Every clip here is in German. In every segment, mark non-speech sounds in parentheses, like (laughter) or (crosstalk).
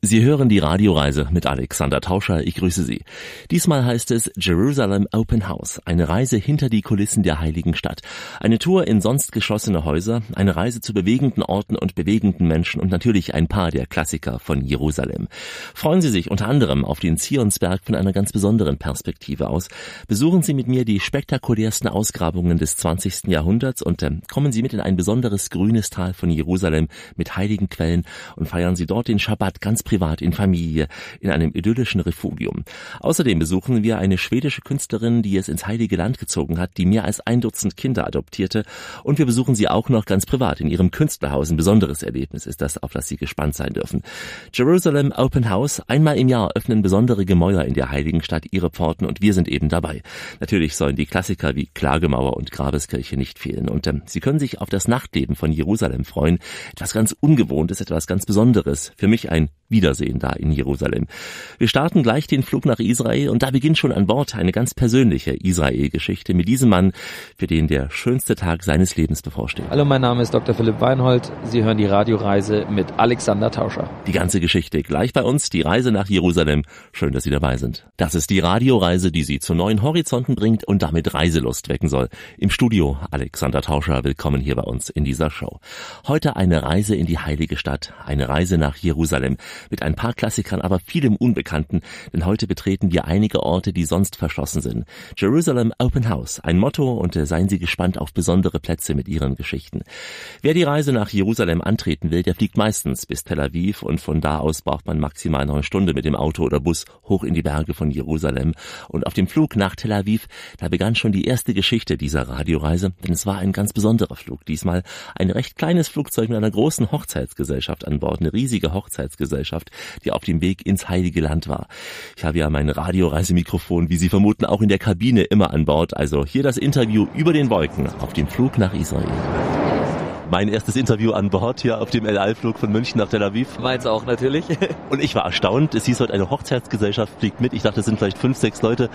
Sie hören die Radioreise mit Alexander Tauscher. Ich grüße Sie. Diesmal heißt es Jerusalem Open House, eine Reise hinter die Kulissen der heiligen Stadt. Eine Tour in sonst geschlossene Häuser, eine Reise zu bewegenden Orten und bewegenden Menschen und natürlich ein paar der Klassiker von Jerusalem. Freuen Sie sich unter anderem auf den Zionsberg von einer ganz besonderen Perspektive aus. Besuchen Sie mit mir die spektakulärsten Ausgrabungen des 20. Jahrhunderts und äh, kommen Sie mit in ein besonderes grünes Tal von Jerusalem mit heiligen Quellen und feiern Sie dort den Schabbat ganz privat in Familie in einem idyllischen Refugium. Außerdem besuchen wir eine schwedische Künstlerin, die es ins Heilige Land gezogen hat, die mehr als ein Dutzend Kinder adoptierte und wir besuchen sie auch noch ganz privat in ihrem Künstlerhaus. Ein besonderes Erlebnis ist das, auf das Sie gespannt sein dürfen. Jerusalem Open House. Einmal im Jahr öffnen besondere Gemäuer in der heiligen Stadt ihre Pforten und wir sind eben dabei. Natürlich sollen die Klassiker wie Klagemauer und Grabeskirche nicht fehlen und ähm, Sie können sich auf das Nachtleben von Jerusalem freuen. Etwas ganz Ungewohntes, etwas ganz Besonderes. Für mich ein Wiedersehen da in Jerusalem. Wir starten gleich den Flug nach Israel und da beginnt schon an Bord eine ganz persönliche Israel-Geschichte mit diesem Mann, für den der schönste Tag seines Lebens bevorsteht. Hallo, mein Name ist Dr. Philipp Weinhold. Sie hören die Radioreise mit Alexander Tauscher. Die ganze Geschichte gleich bei uns, die Reise nach Jerusalem. Schön, dass Sie dabei sind. Das ist die Radioreise, die Sie zu neuen Horizonten bringt und damit Reiselust wecken soll. Im Studio Alexander Tauscher, willkommen hier bei uns in dieser Show. Heute eine Reise in die heilige Stadt, eine Reise nach Jerusalem mit ein paar Klassikern, aber vielem Unbekannten, denn heute betreten wir einige Orte, die sonst verschlossen sind. Jerusalem Open House, ein Motto und äh, seien Sie gespannt auf besondere Plätze mit Ihren Geschichten. Wer die Reise nach Jerusalem antreten will, der fliegt meistens bis Tel Aviv und von da aus braucht man maximal noch eine Stunde mit dem Auto oder Bus hoch in die Berge von Jerusalem. Und auf dem Flug nach Tel Aviv, da begann schon die erste Geschichte dieser Radioreise, denn es war ein ganz besonderer Flug. Diesmal ein recht kleines Flugzeug mit einer großen Hochzeitsgesellschaft an Bord, eine riesige Hochzeitsgesellschaft Gesellschaft, die auf dem Weg ins Heilige Land war. Ich habe ja mein Radioreisemikrofon, wie Sie vermuten, auch in der Kabine immer an Bord. Also hier das Interview über den Wolken auf dem Flug nach Israel mein erstes Interview an Bord hier auf dem El Al-Flug von München nach Tel Aviv. Meins auch natürlich. (laughs) Und ich war erstaunt. Es hieß heute eine Hochzeitsgesellschaft fliegt mit. Ich dachte, es sind vielleicht fünf, sechs Leute.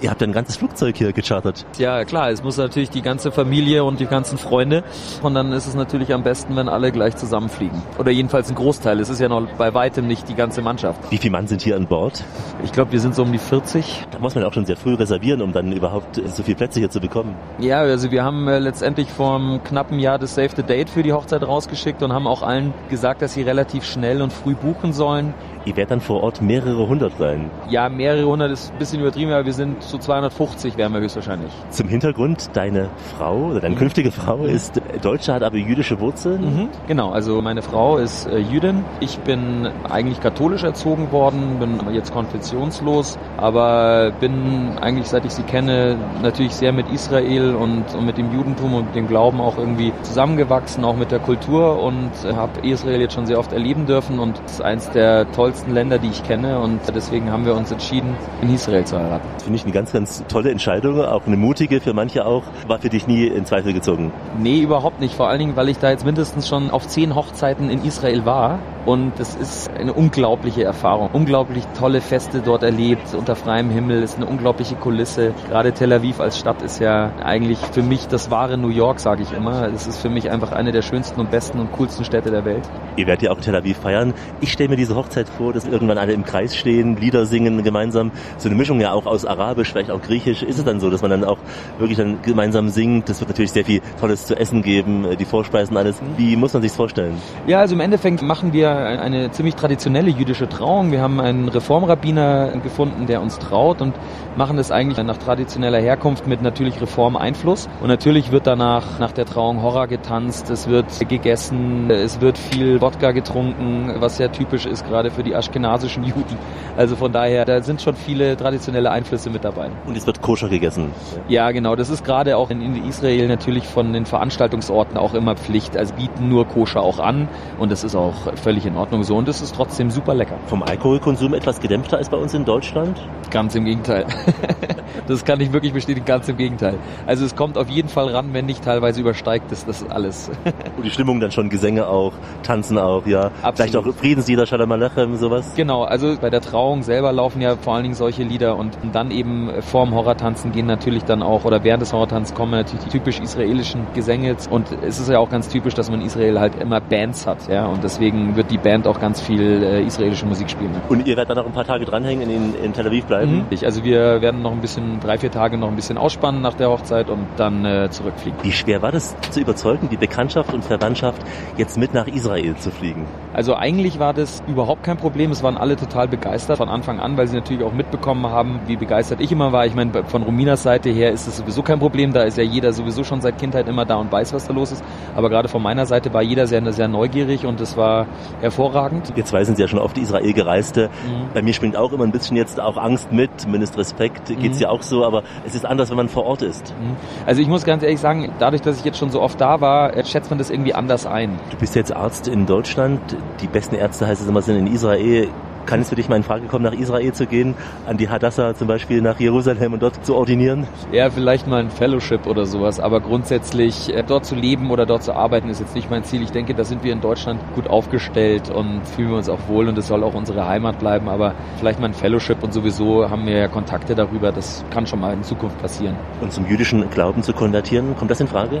Ihr habt ein ganzes Flugzeug hier gechartert. Ja, klar. Es muss natürlich die ganze Familie und die ganzen Freunde. Und dann ist es natürlich am besten, wenn alle gleich zusammenfliegen. Oder jedenfalls ein Großteil. Es ist ja noch bei weitem nicht die ganze Mannschaft. Wie viele Mann sind hier an Bord? Ich glaube, wir sind so um die 40. Da muss man auch schon sehr früh reservieren, um dann überhaupt so viele Plätze hier zu bekommen. Ja, also wir haben äh, letztendlich vor einem knappen Jahr das Save the Date für die Hochzeit raus rausgeschickt und haben auch allen gesagt, dass sie relativ schnell und früh buchen sollen. Ihr werdet dann vor Ort mehrere hundert sein. Ja, mehrere hundert ist ein bisschen übertrieben, aber wir sind zu 250 wären wir höchstwahrscheinlich. Zum Hintergrund, deine Frau oder deine mhm. künftige Frau ist Deutsche, hat aber jüdische Wurzeln. Mhm, genau, also meine Frau ist äh, Jüdin. Ich bin eigentlich katholisch erzogen worden, bin jetzt konfessionslos, aber bin eigentlich, seit ich sie kenne, natürlich sehr mit Israel und, und mit dem Judentum und dem Glauben auch irgendwie zusammengewachsen, auch mit der Kultur und habe Israel jetzt schon sehr oft erleben dürfen und ist eins der tollsten tollsten Länder, die ich kenne und deswegen haben wir uns entschieden, in Israel zu heiraten. Das finde ich eine ganz, ganz tolle Entscheidung, auch eine mutige für manche auch. War für dich nie in Zweifel gezogen? Nee, überhaupt nicht. Vor allen Dingen, weil ich da jetzt mindestens schon auf zehn Hochzeiten in Israel war und das ist eine unglaubliche Erfahrung. Unglaublich tolle Feste dort erlebt, unter freiem Himmel, ist eine unglaubliche Kulisse. Gerade Tel Aviv als Stadt ist ja eigentlich für mich das wahre New York, sage ich immer. Es ist für mich einfach eine der schönsten und besten und coolsten Städte der Welt. Ihr werdet ja auch in Tel Aviv feiern. Ich stelle mir diese Hochzeit vor, dass irgendwann alle im Kreis stehen, Lieder singen gemeinsam. So eine Mischung ja auch aus Arabisch, vielleicht auch Griechisch. Ist es dann so, dass man dann auch wirklich dann gemeinsam singt? Das wird natürlich sehr viel Tolles zu essen geben, die Vorspeisen, alles. Wie muss man sich vorstellen? Ja, also im Endeffekt machen wir eine ziemlich traditionelle jüdische Trauung. Wir haben einen Reformrabbiner gefunden, der uns traut und machen das eigentlich nach traditioneller Herkunft mit natürlich Reformeinfluss. Und natürlich wird danach nach der Trauung Horror getanzt, es wird gegessen, es wird viel Wodka getrunken, was sehr typisch ist gerade für die aschkenasischen (laughs) Juden. Also von daher, da sind schon viele traditionelle Einflüsse mit dabei. Und es wird koscher gegessen. Ja, genau. Das ist gerade auch in, in Israel natürlich von den Veranstaltungsorten auch immer Pflicht. Also bieten nur koscher auch an und das ist auch völlig in Ordnung so und es ist trotzdem super lecker. Vom Alkoholkonsum etwas gedämpfter als bei uns in Deutschland? Ganz im Gegenteil. (laughs) das kann ich wirklich bestätigen, ganz im Gegenteil. Also es kommt auf jeden Fall ran, wenn nicht teilweise übersteigt es das alles. (laughs) und die Stimmung dann schon, Gesänge auch, Tanzen auch, ja. Absolut. Vielleicht auch Friedenslieder, Shalom Alechem, sowas? Genau, also bei der Trauung selber laufen ja vor allen Dingen solche Lieder und dann eben vorm Horrortanzen gehen natürlich dann auch, oder während des Horrortanzens kommen natürlich die typisch israelischen Gesänge und es ist ja auch ganz typisch, dass man in Israel halt immer Bands hat, ja, und deswegen wird die Band auch ganz viel äh, israelische Musik spielen. Und ihr werdet dann noch ein paar Tage dranhängen, in, in Tel Aviv bleiben? Mhm. Also wir werden noch ein bisschen, drei, vier Tage noch ein bisschen ausspannen nach der Hochzeit und dann äh, zurückfliegen. Wie schwer war das zu überzeugen, die Bekanntschaft und Verwandtschaft jetzt mit nach Israel zu fliegen? Also eigentlich war das überhaupt kein Problem. Es waren alle total begeistert von Anfang an, weil sie natürlich auch mitbekommen haben, wie begeistert ich immer war. Ich meine, von Rominas Seite her ist es sowieso kein Problem. Da ist ja jeder sowieso schon seit Kindheit immer da und weiß, was da los ist. Aber gerade von meiner Seite war jeder sehr, sehr neugierig und es war hervorragend. Jetzt zwei sind Sie ja schon oft Israel gereiste. Mhm. Bei mir springt auch immer ein bisschen jetzt auch Angst mit, zumindest Respekt. Geht es mhm. ja auch so, aber es ist anders, wenn man vor Ort ist. Mhm. Also ich muss ganz ehrlich sagen, dadurch, dass ich jetzt schon so oft da war, schätzt man das irgendwie anders ein. Du bist jetzt Arzt in Deutschland. Die besten Ärzte heißt es immer sind in Israel. Kann es für dich mal in Frage kommen, nach Israel zu gehen, an die Hadassah zum Beispiel nach Jerusalem und dort zu ordinieren? Ja, vielleicht mal ein Fellowship oder sowas, aber grundsätzlich äh, dort zu leben oder dort zu arbeiten ist jetzt nicht mein Ziel. Ich denke, da sind wir in Deutschland gut aufgestellt und fühlen wir uns auch wohl und es soll auch unsere Heimat bleiben, aber vielleicht mal ein Fellowship und sowieso haben wir ja Kontakte darüber, das kann schon mal in Zukunft passieren. Und zum jüdischen Glauben zu konvertieren, kommt das in Frage?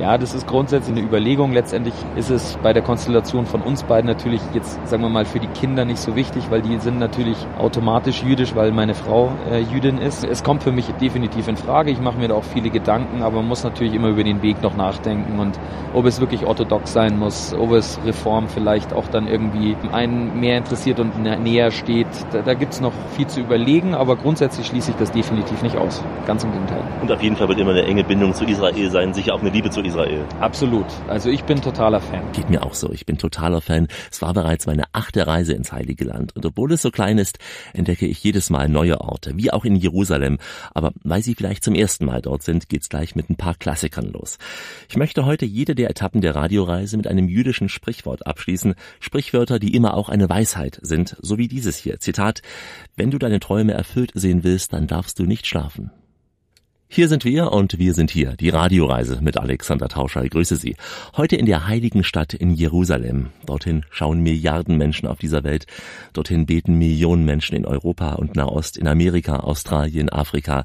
Ja, das ist grundsätzlich eine Überlegung. Letztendlich ist es bei der Konstellation von uns beiden natürlich jetzt, sagen wir mal, für die Kinder nicht so wichtig, weil die sind natürlich automatisch jüdisch, weil meine Frau äh, Jüdin ist. Es kommt für mich definitiv in Frage. Ich mache mir da auch viele Gedanken, aber man muss natürlich immer über den Weg noch nachdenken und ob es wirklich orthodox sein muss, ob es Reform vielleicht auch dann irgendwie einen mehr interessiert und näher steht. Da, da gibt es noch viel zu überlegen, aber grundsätzlich schließe ich das definitiv nicht aus. Ganz im Gegenteil. Und auf jeden Fall wird immer eine enge Bindung zu Israel sein, sicher auch eine Liebe zu Israel. Absolut. Also ich bin totaler Fan. Geht mir auch so. Ich bin totaler Fan. Es war bereits meine achte Reise ins Heilige Land. Und obwohl es so klein ist, entdecke ich jedes Mal neue Orte, wie auch in Jerusalem. Aber weil Sie vielleicht zum ersten Mal dort sind, geht's gleich mit ein paar Klassikern los. Ich möchte heute jede der Etappen der Radioreise mit einem jüdischen Sprichwort abschließen. Sprichwörter, die immer auch eine Weisheit sind, so wie dieses hier. Zitat, wenn du deine Träume erfüllt sehen willst, dann darfst du nicht schlafen. Hier sind wir und wir sind hier, die Radioreise mit Alexander Tauscher. Ich grüße Sie. Heute in der heiligen Stadt in Jerusalem. Dorthin schauen Milliarden Menschen auf dieser Welt. Dorthin beten Millionen Menschen in Europa und Nahost, in Amerika, Australien, Afrika.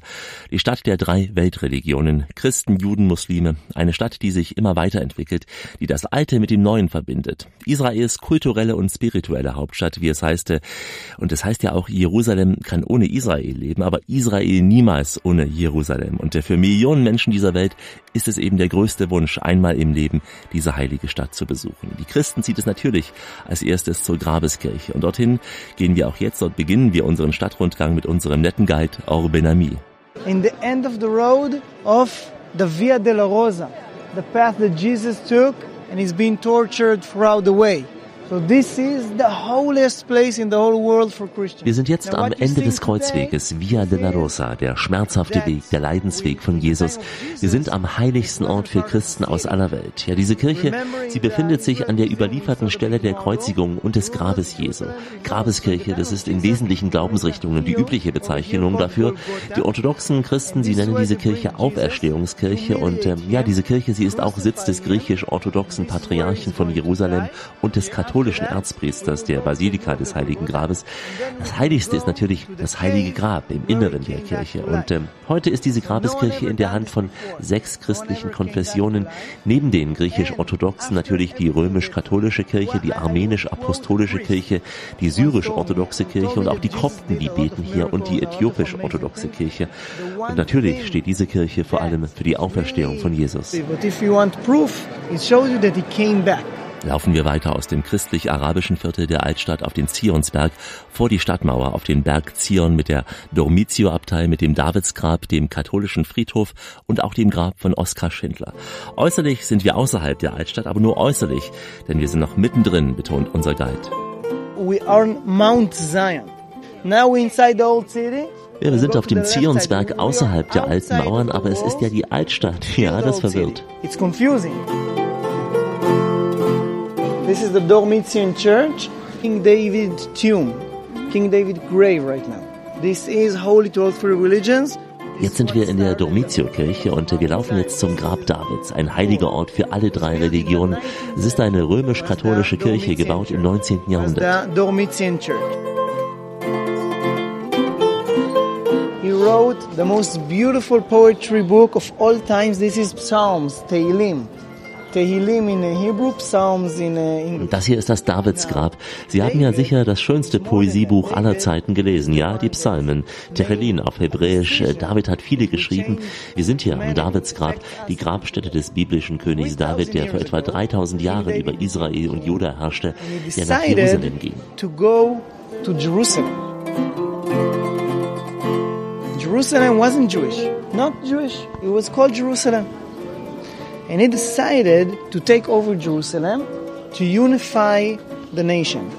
Die Stadt der drei Weltreligionen, Christen, Juden, Muslime. Eine Stadt, die sich immer weiterentwickelt, die das Alte mit dem Neuen verbindet. Israels kulturelle und spirituelle Hauptstadt, wie es heißt. Und es heißt ja auch, Jerusalem kann ohne Israel leben, aber Israel niemals ohne Jerusalem. Jerusalem. Und für Millionen Menschen dieser Welt ist es eben der größte Wunsch, einmal im Leben diese heilige Stadt zu besuchen. Die Christen zieht es natürlich als erstes zur Grabeskirche. Und dorthin gehen wir auch jetzt. Dort beginnen wir unseren Stadtrundgang mit unserem netten Guide Orben Ami. In the end of the road of the Via della Rosa, the path that Jesus took and he's been tortured throughout the way. Wir sind jetzt am Ende des Kreuzweges Via della Rosa, der schmerzhafte Weg, der Leidensweg von Jesus. Wir sind am heiligsten Ort für Christen aus aller Welt. Ja, diese Kirche, sie befindet sich an der überlieferten Stelle der Kreuzigung und des Grabes Jesu. Grabeskirche, das ist in wesentlichen Glaubensrichtungen die übliche Bezeichnung dafür. Die orthodoxen Christen, sie nennen diese Kirche Auferstehungskirche und ähm, ja, diese Kirche, sie ist auch Sitz des griechisch-orthodoxen Patriarchen von Jerusalem und des katholischen katholischen Erzpriesters der Basilika des Heiligen Grabes. Das Heiligste ist natürlich das Heilige Grab im Inneren der Kirche. Und ähm, heute ist diese Grabeskirche in der Hand von sechs christlichen Konfessionen. Neben den griechisch-orthodoxen natürlich die römisch-katholische Kirche, die armenisch-apostolische Kirche, die syrisch-orthodoxe Kirche und auch die Kopten, die beten hier und die äthiopisch-orthodoxe Kirche. Und natürlich steht diese Kirche vor allem für die Auferstehung von Jesus. But if you want proof, it shows you that he came back laufen wir weiter aus dem christlich-arabischen Viertel der Altstadt auf den Zionsberg vor die Stadtmauer auf den Berg Zion mit der Dormitio-Abtei, mit dem Davidsgrab, dem katholischen Friedhof und auch dem Grab von Oskar Schindler. Äußerlich sind wir außerhalb der Altstadt, aber nur äußerlich, denn wir sind noch mittendrin, betont unser Guide. We are Mount Zion. Now we're inside the old city. Ja, wir sind auf dem Zionsberg außerhalb der alten Mauern, aber es ist ja die Altstadt. Ja, das verwirrt. It's confusing. This is the Dormitzian Church, King David tomb, King David grave right now. This is holy to all three religions. Jetzt sind wir in der Dormitio-Kirche und wir laufen jetzt zum Grab Davids, ein heiliger Ort für alle drei Religionen. Es ist eine römisch-katholische Kirche, gebaut im 19. Jahrhundert. He wrote the most beautiful poetry book of all times. This is Psalms, Tehillim. Tehillim in Hebrew, Psalms in English. Das hier ist das Davidsgrab. Sie haben ja sicher das schönste Poesiebuch aller Zeiten gelesen, ja, die Psalmen. Tehillim auf Hebräisch. David hat viele geschrieben. Wir sind hier am Davidsgrab, die Grabstätte des biblischen Königs David, der vor etwa 3000 Jahren über Israel und Juda herrschte, der nach Jerusalem ging. To go to Jerusalem. Jerusalem wasn't Jewish, not Jewish. It was called Jerusalem. And he decided to take over Jerusalem to unify the nation.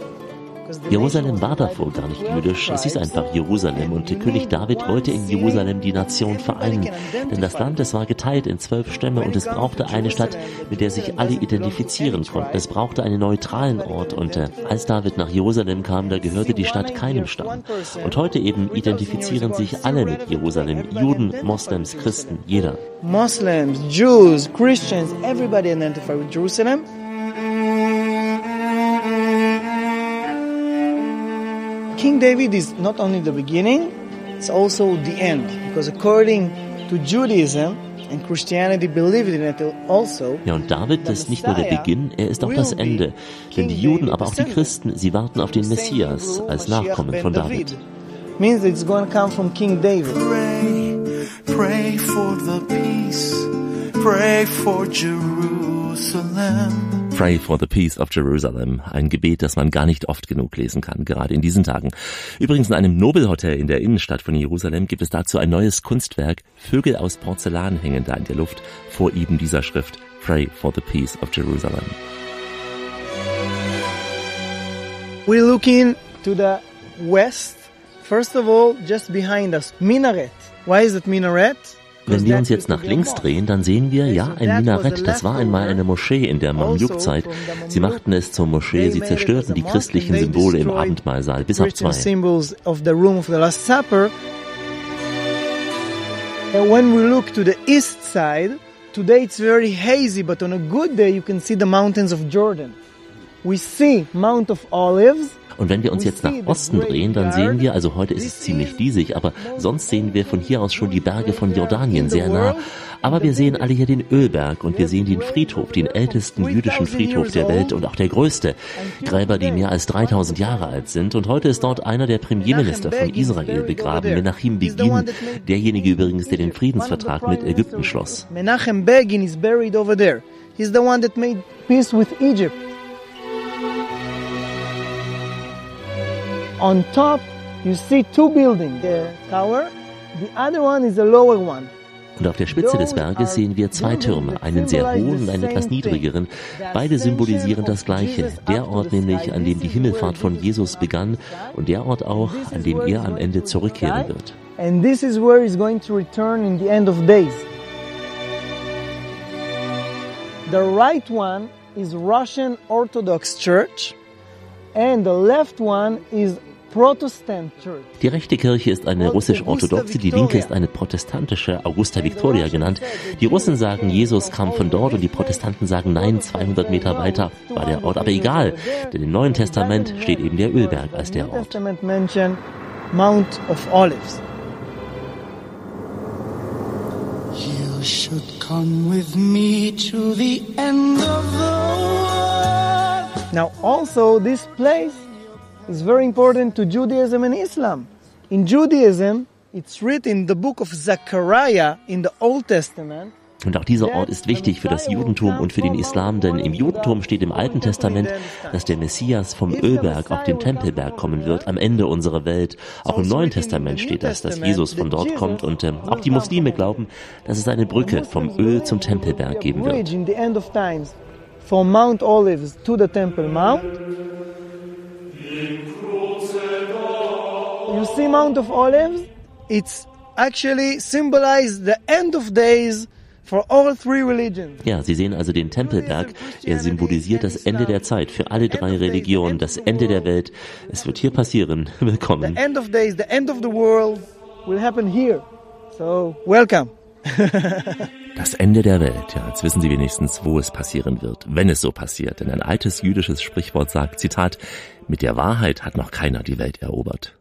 Jerusalem war davor gar nicht jüdisch, es hieß einfach Jerusalem und König David wollte in Jerusalem die Nation vereinen, denn das Land, es war geteilt in zwölf Stämme und es brauchte eine Stadt, mit der sich alle identifizieren konnten. Es brauchte einen neutralen Ort und äh, als David nach Jerusalem kam, da gehörte die Stadt keinem Stamm. Und heute eben identifizieren sich alle mit Jerusalem, Juden, Moslems, Christen, jeder. Muslims, Jews, Christians, everybody identify with Jerusalem. King David is not only the beginning, it's also the end. Because according to Judaism, and Christianity believed in it also, ja, und David ist nicht nur der Beginn, er ist auch das Ende. Denn die Juden, aber auch die Christen, sie warten auf den Messias als Nachkommen von David. Means it's going to come from King David. Pray, pray for the peace, pray for Jerusalem. Pray for the Peace of Jerusalem. Ein Gebet, das man gar nicht oft genug lesen kann, gerade in diesen Tagen. Übrigens in einem Nobelhotel in der Innenstadt von Jerusalem gibt es dazu ein neues Kunstwerk. Vögel aus Porzellan hängen da in der Luft vor eben dieser Schrift. Pray for the Peace of Jerusalem. We're looking to the west. First of all, just behind us, minaret. Why is it minaret? Wenn wir uns jetzt nach links drehen, dann sehen wir, ja, ein Minarett. Das war einmal eine Moschee in der Mamluk-Zeit. Sie machten es zur Moschee, sie zerstörten die christlichen Symbole im Abendmahlsaal bis ab zwei. When we look to the east side, today it's very hazy, but on a good day you can see the mountains of Jordan. Und wenn wir uns jetzt nach Osten drehen, dann sehen wir, also heute ist es ziemlich diesig, aber sonst sehen wir von hier aus schon die Berge von Jordanien sehr nah. Aber wir sehen alle hier den Ölberg und wir sehen den Friedhof, den ältesten jüdischen Friedhof der Welt und auch der größte. Gräber, die mehr als 3000 Jahre alt sind. Und heute ist dort einer der Premierminister von Israel begraben, Menachem Begin, derjenige übrigens, der den Friedensvertrag mit Ägypten schloss. Menachem Begin is buried over there. He's the one that made peace with Egypt. On top, you see two buildings, the tower. The other one is a lower one. Und auf der Spitze des Berges sehen wir zwei Türme, einen sehr hohen und einen etwas niedrigeren. Beide symbolisieren das Gleiche. Der Ort nämlich, an dem die Himmelfahrt von Jesus begann und der Ort auch, an dem er am Ende zurückkehren wird. And this is where he's going to return in the end of days. The right one is Russian Orthodox Church and the left one is die rechte Kirche ist eine russisch-orthodoxe, die linke ist eine protestantische, Augusta Victoria genannt. Die Russen sagen, Jesus kam von dort und die Protestanten sagen, nein, 200 Meter weiter war der Ort. Aber egal, denn im Neuen Testament steht eben der Ölberg als der Ort. Mount of Olives. You should come with me to the end of the world. Now also this place is very important to Judaism and Islam. In Judaism, it's written in the book of Zechariah in the Old Testament. Und auch dieser Ort ist wichtig für das Judentum und für den Islam, denn im Judentum steht im Alten Testament, dass der Messias vom Ölberg auf den Tempelberg kommen wird, am Ende unserer Welt. Auch im Neuen Testament steht das, dass Jesus von dort kommt und äh, auch die Muslime glauben, dass es eine Brücke vom Öl zum Tempelberg geben wird. From Mount Olives to the Temple Mount. You see Mount of Olives? It's actually symbolized the end of days for all three religions. Ja, Sie sehen also den Tempelberg. Er symbolisiert das Ende der Zeit für alle drei Religionen, das Ende der Welt. Es wird hier passieren. (laughs) Willkommen. The end of days, the end of the world will happen here. So, welcome. (laughs) Das Ende der Welt, ja, jetzt wissen Sie wenigstens, wo es passieren wird, wenn es so passiert. Denn ein altes jüdisches Sprichwort sagt, Zitat, mit der Wahrheit hat noch keiner die Welt erobert.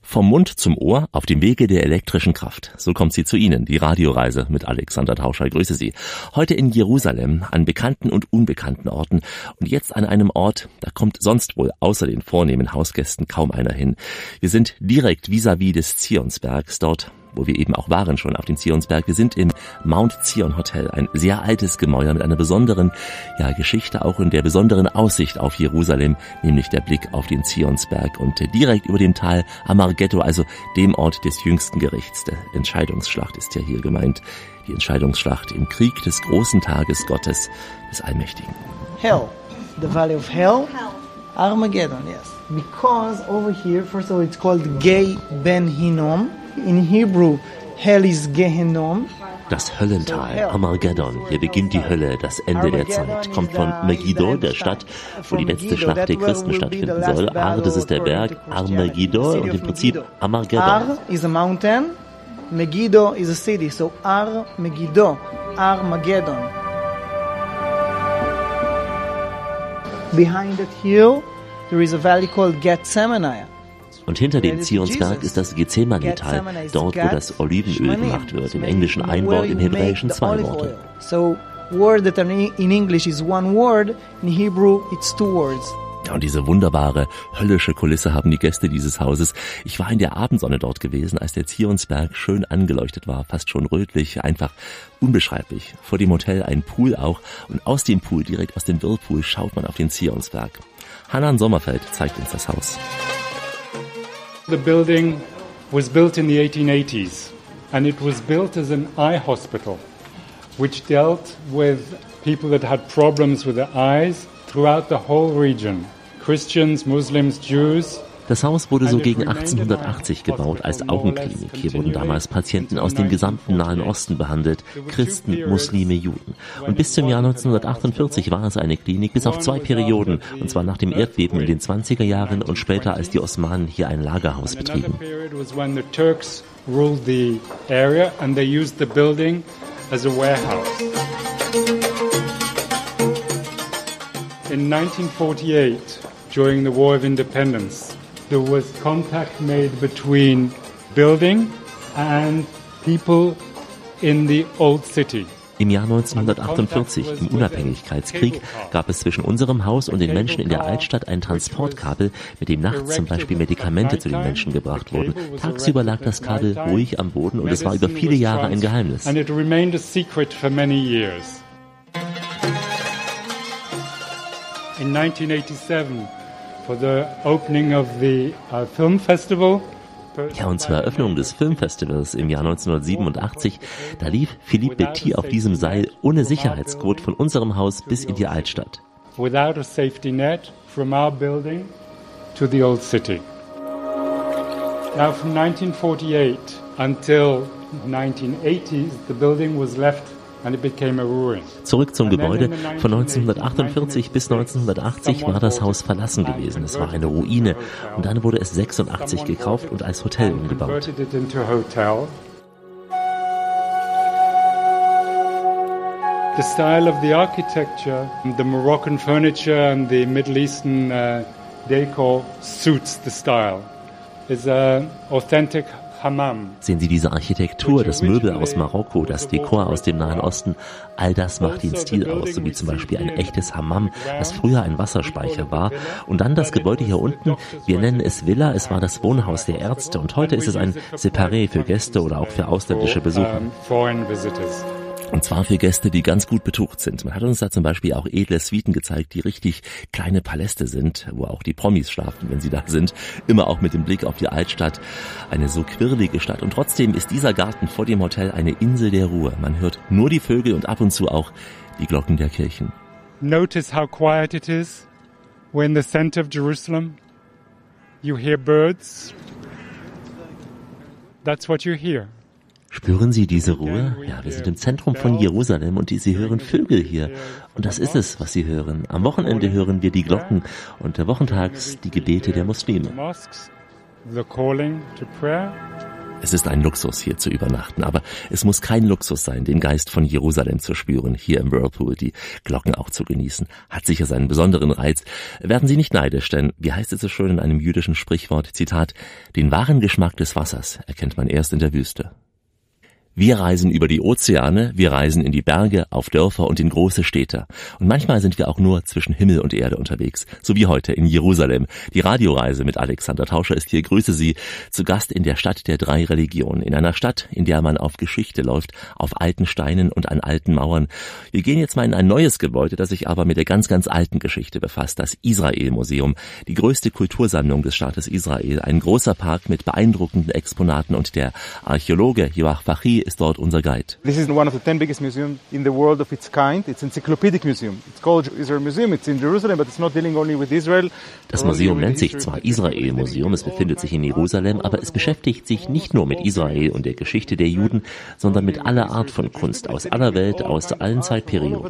Vom Mund zum Ohr auf dem Wege der elektrischen Kraft. So kommt sie zu Ihnen, die Radioreise mit Alexander Tauscher. Grüße Sie. Heute in Jerusalem, an bekannten und unbekannten Orten und jetzt an einem Ort, da kommt sonst wohl außer den vornehmen Hausgästen kaum einer hin. Wir sind direkt vis-à-vis -vis des Zionsbergs, dort wo wir eben auch waren schon auf dem Zionsberg. Wir sind im Mount Zion Hotel, ein sehr altes Gemäuer mit einer besonderen ja, Geschichte, auch in der besonderen Aussicht auf Jerusalem, nämlich der Blick auf den Zionsberg und direkt über dem Tal Amarghetto, also dem Ort des jüngsten Gerichts. Der Entscheidungsschlacht ist ja hier gemeint. Die Entscheidungsschlacht im Krieg des großen Tages Gottes, des Allmächtigen. Hell, the valley of hell, Armageddon, yes. Because over here, first of all, it's called Gay Ben Hinnom. In Hebrew, hell is Gehenom. Das Höllental, Armageddon. Hier beginnt die Hölle, das Ende der Zeit. Kommt von Megiddo, der Stadt, wo die letzte Schlacht der Christen stattfinden soll. Ar, das ist der Berg, Armagiddo und im Prinzip Armageddon. Ar is a mountain, Megiddo is a city. So Ar Megiddo, Armageddon. Behind that hill, Und hinter dem Zionsberg ist das Gethsemane-Tal, dort wo das Olivenöl gemacht wird. Im Englischen ein Wort, im Hebräischen zwei Worte. So word that in English is one word, in Hebrew it's two words. Ja, und diese wunderbare, höllische Kulisse haben die Gäste dieses Hauses. Ich war in der Abendsonne dort gewesen, als der Zionsberg schön angeleuchtet war, fast schon rötlich, einfach unbeschreiblich. Vor dem Hotel ein Pool auch und aus dem Pool, direkt aus dem Whirlpool, schaut man auf den Zionsberg. Hanan Sommerfeld zeigt uns das Haus. The building was built in the 1880s and it was built as an eye hospital which dealt with people that had problems with their eyes throughout the whole region Christians, Muslims, Jews. Das Haus wurde so gegen 1880 gebaut als Augenklinik. Hier wurden damals Patienten aus dem gesamten Nahen Osten behandelt, Christen, Muslime, Juden. Und bis zum Jahr 1948 war es eine Klinik bis auf zwei Perioden, und zwar nach dem Erdbeben in den 20er Jahren und später als die Osmanen hier ein Lagerhaus betrieben. In 1948, during the War of Independence, there was contact made between building and people in the old city. Im Jahr 1948, im Unabhängigkeitskrieg, gab es zwischen unserem Haus und den Menschen in der Altstadt ein Transportkabel, mit dem nachts zum Beispiel Medikamente zu den Menschen gebracht wurden. Tagsüber lag das Kabel ruhig am Boden und es war über viele Jahre ein Geheimnis. In 1987 for the opening of the uh, film festival. Ja, und zur Eröffnung des Filmfestivals im Jahr 1987, da lief Philippe Betty auf diesem Seil ohne Sicherheitsgurt von unserem Haus bis in die Altstadt. Without a safety net from our building to the old city. Now from 1948 until 1980s, the building was left Zurück zum Gebäude. Von 1948 bis 1980 war das Haus verlassen gewesen. Es war eine Ruine. Und dann wurde es 86 gekauft und als Hotel umgebaut. The style of the architecture, the Moroccan furniture and the Middle Eastern uh, decor suits the style. It's an authentic Sehen Sie diese Architektur, das Möbel aus Marokko, das Dekor aus dem Nahen Osten, all das macht den Stil aus, so wie zum Beispiel ein echtes Hammam, das früher ein Wasserspeicher war. Und dann das Gebäude hier unten, wir nennen es Villa, es war das Wohnhaus der Ärzte. Und heute ist es ein Separé für Gäste oder auch für ausländische Besucher. Und zwar für Gäste, die ganz gut betucht sind. Man hat uns da zum Beispiel auch edle Suiten gezeigt, die richtig kleine Paläste sind, wo auch die Promis schlafen, wenn sie da sind. Immer auch mit dem Blick auf die Altstadt. Eine so quirlige Stadt. Und trotzdem ist dieser Garten vor dem Hotel eine Insel der Ruhe. Man hört nur die Vögel und ab und zu auch die Glocken der Kirchen. Notice how quiet it is. We're in the center of Jerusalem. You hear birds. That's what you hear. Spüren Sie diese Ruhe? Ja, wir sind im Zentrum von Jerusalem und Sie hören Vögel hier. Und das ist es, was Sie hören. Am Wochenende hören wir die Glocken und der Wochentags die Gebete der Muslime. Es ist ein Luxus, hier zu übernachten, aber es muss kein Luxus sein, den Geist von Jerusalem zu spüren, hier im Whirlpool, die Glocken auch zu genießen. Hat sicher seinen besonderen Reiz. Werden Sie nicht neidisch, denn, wie heißt es so schön in einem jüdischen Sprichwort, Zitat, den wahren Geschmack des Wassers erkennt man erst in der Wüste. Wir reisen über die Ozeane, wir reisen in die Berge, auf Dörfer und in große Städte. Und manchmal sind wir auch nur zwischen Himmel und Erde unterwegs, so wie heute in Jerusalem. Die Radioreise mit Alexander Tauscher ist hier, grüße Sie, zu Gast in der Stadt der drei Religionen. In einer Stadt, in der man auf Geschichte läuft, auf alten Steinen und an alten Mauern. Wir gehen jetzt mal in ein neues Gebäude, das sich aber mit der ganz, ganz alten Geschichte befasst, das Israel-Museum. Die größte Kultursammlung des Staates Israel, ein großer Park mit beeindruckenden Exponaten und der Archäologe Joach Fachi ist dort unser Guide. This is one of the 10 biggest museums in the world of its kind. It's an encyclopedic museum. It's called Israel Museum. It's in Jerusalem, but it's not dealing only with Israel. Das Museum nennt sich zwar Israel Museum, es befindet sich in Jerusalem, aber es beschäftigt sich nicht nur mit Israel und der Geschichte der Juden, sondern mit aller Art von Kunst aus aller Welt, aus allen Zeitperioden.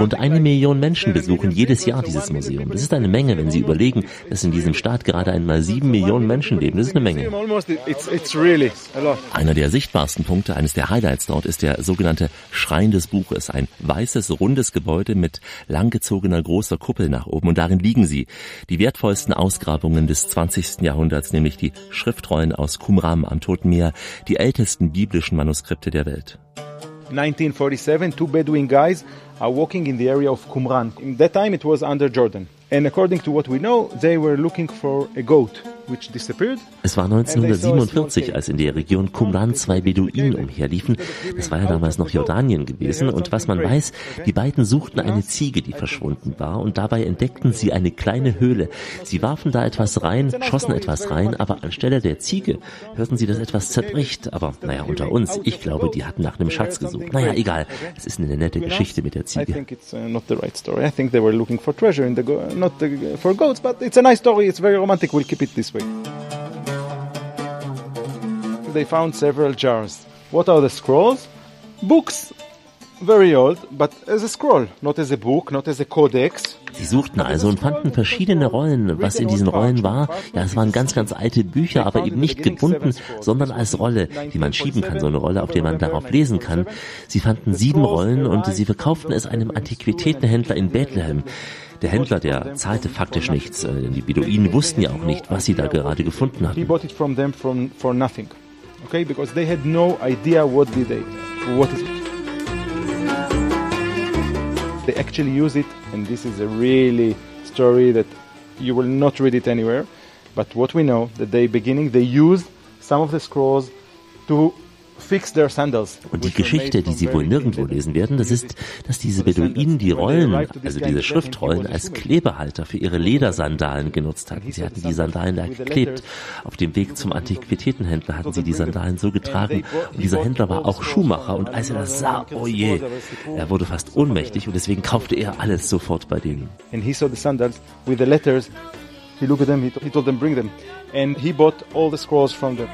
Rund eine Million Menschen besuchen jedes Jahr dieses Museum. Das ist eine Menge, wenn Sie überlegen, dass in diesem Staat gerade einmal sieben Millionen Menschen leben. Das ist eine Menge. Einer der sichtbarsten Punkte, eines der Highlights dort ist der sogenannte Schrein des Buches. Ein weißes, rundes Gebäude mit langgezogener großer Kuppel nach oben. Und darin liegen sie. Die wertvollsten Ausgrabungen des 20. Jahrhunderts, nämlich die Schriftrollen aus Qumran am Toten Meer, die ältesten biblischen Manuskripte der Welt. 1947, two Bedouin guys are walking in the area of Qumran. In that time it was under Jordan. And according to what we know, they were looking for a goat. Es war 1947, als in der Region Qumran zwei Beduinen umherliefen. Das war ja damals noch Jordanien gewesen. Und was man weiß, die beiden suchten eine Ziege, die verschwunden war. Und dabei entdeckten sie eine kleine Höhle. Sie warfen da etwas rein, schossen etwas rein, aber anstelle der Ziege hörten sie, dass etwas zerbricht. Aber naja, unter uns, ich glaube, die hatten nach einem Schatz gesucht. Naja, egal. Es ist eine nette Geschichte mit der Ziege. I think it's uh, not the right story. I think they were looking for treasure in the, not for goats, but it's a nice story. It's very romantic. We'll keep it this way. They found several jars. What are the scrolls? Books. Very old, but as a scroll, not as a book, not as a codex. Sie suchten also und fanden verschiedene Rollen. Was in diesen Rollen war, ja, es waren ganz, ganz alte Bücher, aber eben nicht gebunden, sondern als Rolle, die man schieben kann, so eine Rolle, auf der man darauf lesen kann. Sie fanden sieben Rollen und sie verkauften es einem Antiquitätenhändler in Bethlehem. Der Händler, der zahlte faktisch nichts. Äh, denn die Beduinen wussten ja auch nicht, was sie da gerade gefunden hatten. Okay, because they had no idea what did they, what is it. They actually use it, and this is a really story that you will not read it anywhere. But what we know, that they beginning they used some of the scrolls to Und die Geschichte, die Sie wohl nirgendwo lesen werden, das ist, dass diese Beduinen die Rollen, also diese Schriftrollen, als Klebehalter für ihre Ledersandalen genutzt hatten. Sie hatten die Sandalen da geklebt. Auf dem Weg zum Antiquitätenhändler hatten sie die Sandalen so getragen. Und dieser Händler war auch Schuhmacher. Und als er das sah, oh je, er wurde fast ohnmächtig und deswegen kaufte er alles sofort bei denen. And he saw the sandals with the letters. He looked at them, he told them bring them. And he bought all the scrolls from them.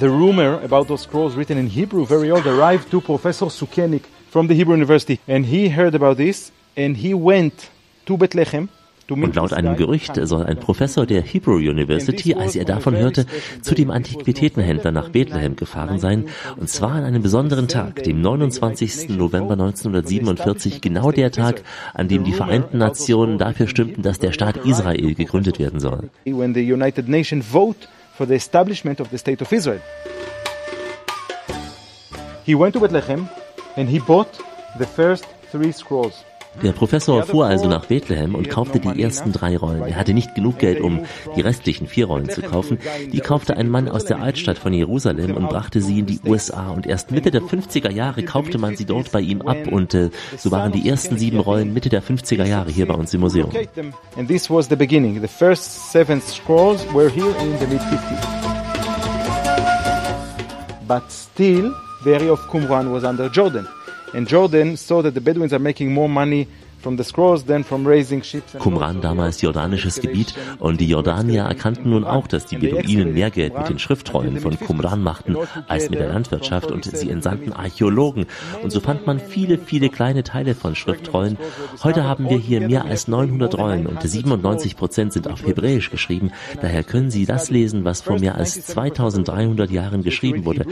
The rumor about those scrolls written in Hebrew, very old, arrived to Professor Sukenik from the Hebrew University. And he heard about this and he went to Bethlehem Und laut einem Gerücht soll ein Professor der Hebrew University, als er davon hörte, zu dem Antiquitätenhändler nach Bethlehem gefahren sein, und zwar an einem besonderen Tag, dem 29. November 1947, genau der Tag, an dem die Vereinten Nationen dafür stimmten, dass der Staat Israel gegründet werden soll. When the United Nations vote for the establishment of the state of Israel. He went to Bethlehem and he bought the first three scrolls. Der Professor fuhr also nach Bethlehem und kaufte die ersten drei Rollen. Er hatte nicht genug Geld, um die restlichen vier Rollen zu kaufen. Die kaufte ein Mann aus der Altstadt von Jerusalem und brachte sie in die USA. Und erst Mitte der 50er Jahre kaufte man sie dort bei ihm ab. Und äh, so waren die ersten sieben Rollen Mitte der 50er Jahre hier bei uns im Museum. And this was the beginning. The first seven scrolls were here in the mid 50s. But still, the area of Qumran was under Jordan. And Jordan saw that the Bedouins are making more money Qumran damals jordanisches Gebiet und die Jordanier erkannten nun auch, dass die Beduinen mehr Geld mit den Schriftrollen von Qumran machten als mit der Landwirtschaft und sie entsandten Archäologen. Und so fand man viele, viele kleine Teile von Schriftrollen. Heute haben wir hier mehr als 900 Rollen und 97 Prozent sind auf Hebräisch geschrieben. Daher können Sie das lesen, was vor mehr als 2300 Jahren geschrieben wurde.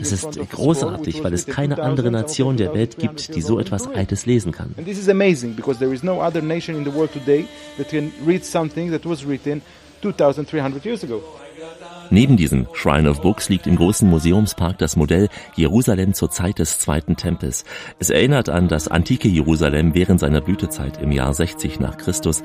Es ist großartig, weil es keine andere Nation der Welt gibt, die so etwas Altes lesen kann. Amazing because there is no other nation in the world today that can read something that was written 2300 years ago. Neben diesem Shrine of Books liegt im großen Museumspark das Modell Jerusalem zur Zeit des Zweiten Tempels. Es erinnert an das antike Jerusalem während seiner Blütezeit im Jahr 60 nach Christus.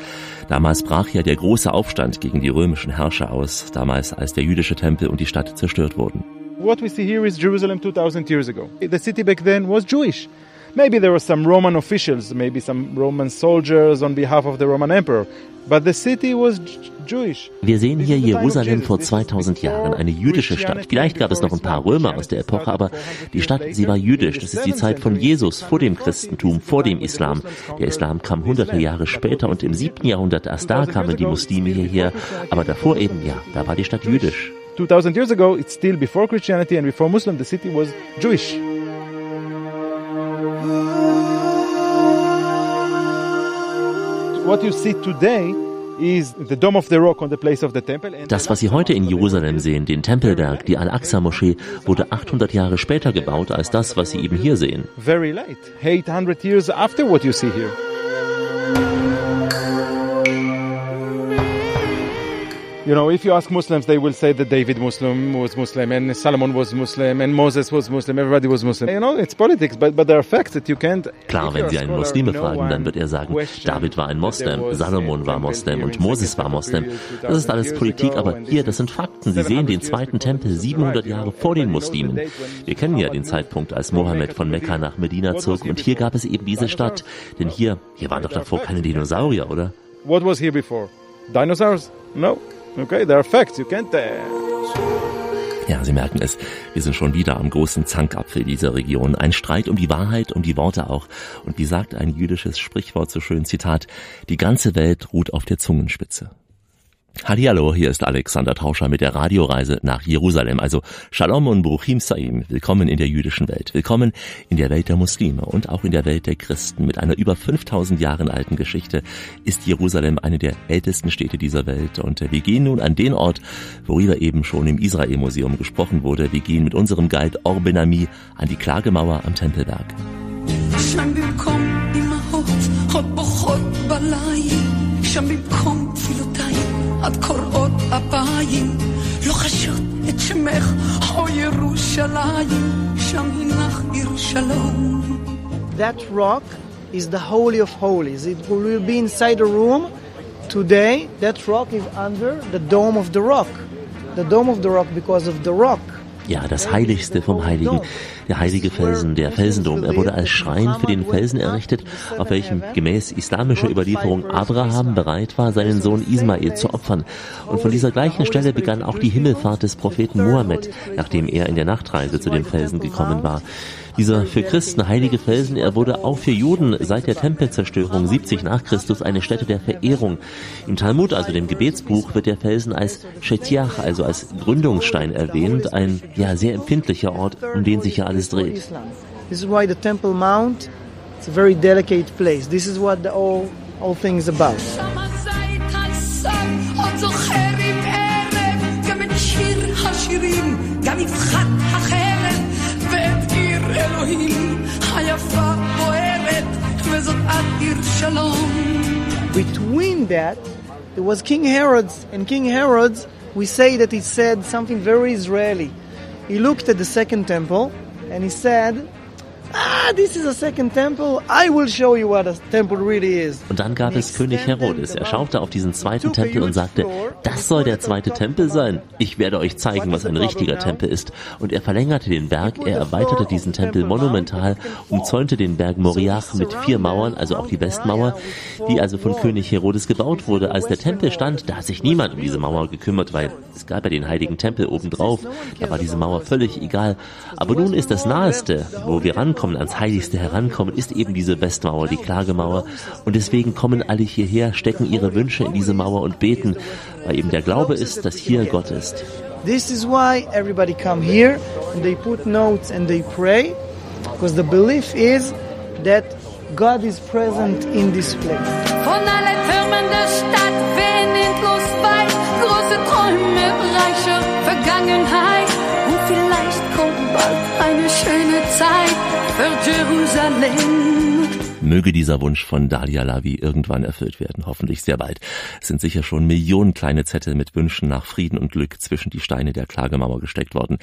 Damals brach ja der große Aufstand gegen die römischen Herrscher aus, damals als der jüdische Tempel und die Stadt zerstört wurden. What we see here is Jerusalem 2000 years ago. The city back then was Jewish. Maybe there were some Roman officials, maybe some Roman soldiers on behalf of the Roman emperor. But the city was Jewish. Wir sehen hier Jerusalem vor 2000 Jahren, eine jüdische Stadt. Vielleicht gab es noch ein paar Römer aus der Epoche, aber die Stadt, sie war jüdisch. Das ist die Zeit von Jesus, vor dem Christentum, vor dem Islam. Der Islam kam hunderte Jahre später und im siebten Jahrhundert erst da kamen die Muslime hierher. Aber davor eben, ja, da war die Stadt jüdisch. 2000 years ago, it's still before Christianity and before Muslim, the city was Jewish. Das, was Sie heute in Jerusalem sehen, den Tempelberg, die Al-Aqsa-Moschee, wurde 800 Jahre später gebaut als das, was Sie eben hier sehen. Very late, 800 years after what you see here. You know, if you ask Muslims, they will say that David Muslim was Muslim and Solomon was Muslim and Moses was Muslim. Everybody was Muslim. You know, it's politics, but, but there are facts that you can't. Klar, wenn Sie einen Muslime fragen, dann wird er sagen, David war ein Moslem, Salomon war Moslem und Moses war Moslem. Das ist alles Politik, aber hier, das sind Fakten. Sie sehen den zweiten Tempel 700 Jahre vor den Muslimen. Wir kennen ja den Zeitpunkt, als Mohammed von Mekka nach Medina zog und hier gab es eben diese Stadt. Denn hier, hier waren doch davor keine Dinosaurier, oder? What was here before? Dinosaurs? No. Okay, there are facts. You can't. Ja, Sie merken es, wir sind schon wieder am großen Zankapfel dieser Region. Ein Streit um die Wahrheit, um die Worte auch. Und wie sagt ein jüdisches Sprichwort so schön, Zitat, die ganze Welt ruht auf der Zungenspitze. Hallo, hier ist Alexander Tauscher mit der Radioreise nach Jerusalem. Also Shalom und Bruchim Saim. Willkommen in der jüdischen Welt. Willkommen in der Welt der Muslime und auch in der Welt der Christen. Mit einer über 5000 Jahren alten Geschichte ist Jerusalem eine der ältesten Städte dieser Welt. Und wir gehen nun an den Ort, worüber eben schon im Israel-Museum gesprochen wurde. Wir gehen mit unserem Guide Orbenami an die Klagemauer am Tempelberg. שם במקום עד קוראות אפיים, לוחשות את שמך, או ירושלים, שם הינך עיר שלום. That rock is the holy of holies. It will be inside a room. Today, that rock is under the dome of the rock. The dome of the rock because of the rock. Ja, das Heiligste vom Heiligen, der heilige Felsen, der Felsendom. Er wurde als Schrein für den Felsen errichtet, auf welchem gemäß islamischer Überlieferung Abraham bereit war, seinen Sohn Ismael zu opfern. Und von dieser gleichen Stelle begann auch die Himmelfahrt des Propheten Mohammed, nachdem er in der Nachtreise zu dem Felsen gekommen war. Dieser für Christen heilige Felsen, er wurde auch für Juden seit der Tempelzerstörung 70 nach Christus eine Stätte der Verehrung. Im Talmud, also dem Gebetsbuch, wird der Felsen als Shetiach, also als Gründungsstein erwähnt, ein ja sehr empfindlicher Ort, um den sich ja alles dreht. This is why the Temple Mount it's a very delicate place. This is what the all all things about. גם יפחת החרב Between that, there was King Herod's, and King Herod's, we say that he said something very Israeli. He looked at the second temple, and he said, Ah, this is a second temple. I will show you what a temple really is. Und dann gab es König Herodes. Er schaute auf diesen zweiten Tempel und sagte, das soll der zweite Tempel sein. Ich werde euch zeigen, was ein richtiger Tempel ist. Und er verlängerte den Berg, er erweiterte diesen Tempel monumental, umzäunte den Berg Moriach mit vier Mauern, also auch die Westmauer, die also von König Herodes gebaut wurde. Als der Tempel stand, da hat sich niemand um diese Mauer gekümmert, weil es gab ja den heiligen Tempel obendrauf. Da war diese Mauer völlig egal. Aber nun ist das Naheste, wo wir rankommen ans das Heiligste herankommen, ist eben diese Westmauer, die Klagemauer. Und deswegen kommen alle hierher, stecken ihre Wünsche in diese Mauer und beten, weil eben der Glaube ist, dass hier Gott ist. This is why everybody come here and they put notes and they pray, because the belief is that God is present in this place. Von allen Türmen der Stadt wehen endlos weit, große Träume, reiche Vergangenheit. Und vielleicht kommt bald eine schöne Zeit. Möge dieser Wunsch von Dalia Lavi irgendwann erfüllt werden, hoffentlich sehr bald. Es sind sicher schon Millionen kleine Zettel mit Wünschen nach Frieden und Glück zwischen die Steine der Klagemauer gesteckt worden.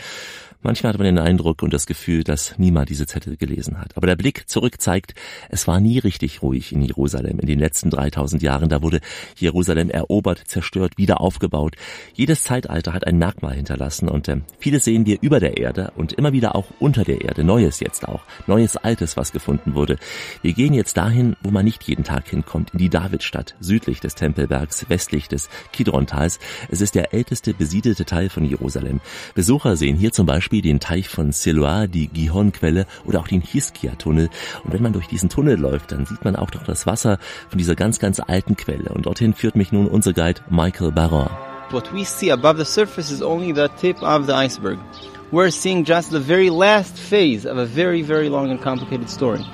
Manchmal hat man den Eindruck und das Gefühl, dass niemand diese Zettel gelesen hat. Aber der Blick zurück zeigt, es war nie richtig ruhig in Jerusalem. In den letzten 3000 Jahren, da wurde Jerusalem erobert, zerstört, wieder aufgebaut. Jedes Zeitalter hat ein Merkmal hinterlassen und äh, vieles sehen wir über der Erde und immer wieder auch unter der Erde. Neues jetzt auch. Neues Altes, was gefunden wurde. Wir gehen jetzt dahin, wo man nicht jeden Tag hinkommt, in die Davidstadt, südlich des Tempelbergs, westlich des Kidrontals. Es ist der älteste besiedelte Teil von Jerusalem. Besucher sehen hier zum Beispiel Beispiel den Teich von Siloa, die Gihon-Quelle oder auch den Hiskia-Tunnel. Und wenn man durch diesen Tunnel läuft, dann sieht man auch doch das Wasser von dieser ganz, ganz alten Quelle. Und dorthin führt mich nun unser Guide Michael Baron. What we see above the surface is only the tip of the iceberg. We're seeing just the very last phase of a very, very long and complicated story.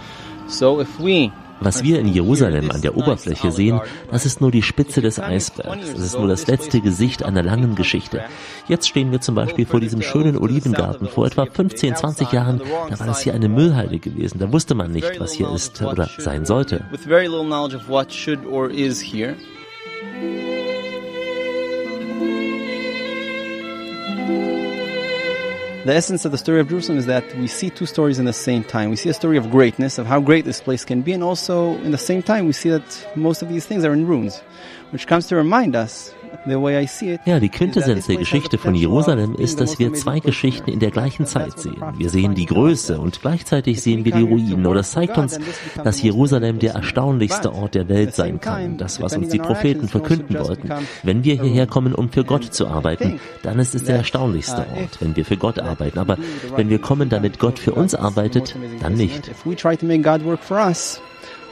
So if we was wir in Jerusalem an der Oberfläche sehen, das ist nur die Spitze des Eisbergs. Das ist nur das letzte Gesicht einer langen Geschichte. Jetzt stehen wir zum Beispiel vor diesem schönen Olivengarten. Vor etwa 15, 20 Jahren, da war das hier eine Müllhalde gewesen. Da wusste man nicht, was hier ist oder sein sollte. The essence of the story of Jerusalem is that we see two stories in the same time. We see a story of greatness, of how great this place can be, and also in the same time we see that most of these things are in ruins, which comes to remind us Ja, die Quintessenz der Geschichte von Jerusalem ist, dass wir zwei Geschichten in der gleichen Zeit sehen. Wir sehen die Größe und gleichzeitig sehen wir die Ruinen. Oder es zeigt uns, dass Jerusalem der erstaunlichste Ort der Welt sein kann. Das, was uns die Propheten verkünden wollten. Wenn wir hierher kommen, um für Gott zu arbeiten, dann ist es der erstaunlichste Ort, wenn wir für Gott arbeiten. Aber wenn wir kommen, damit Gott für uns arbeitet, dann nicht.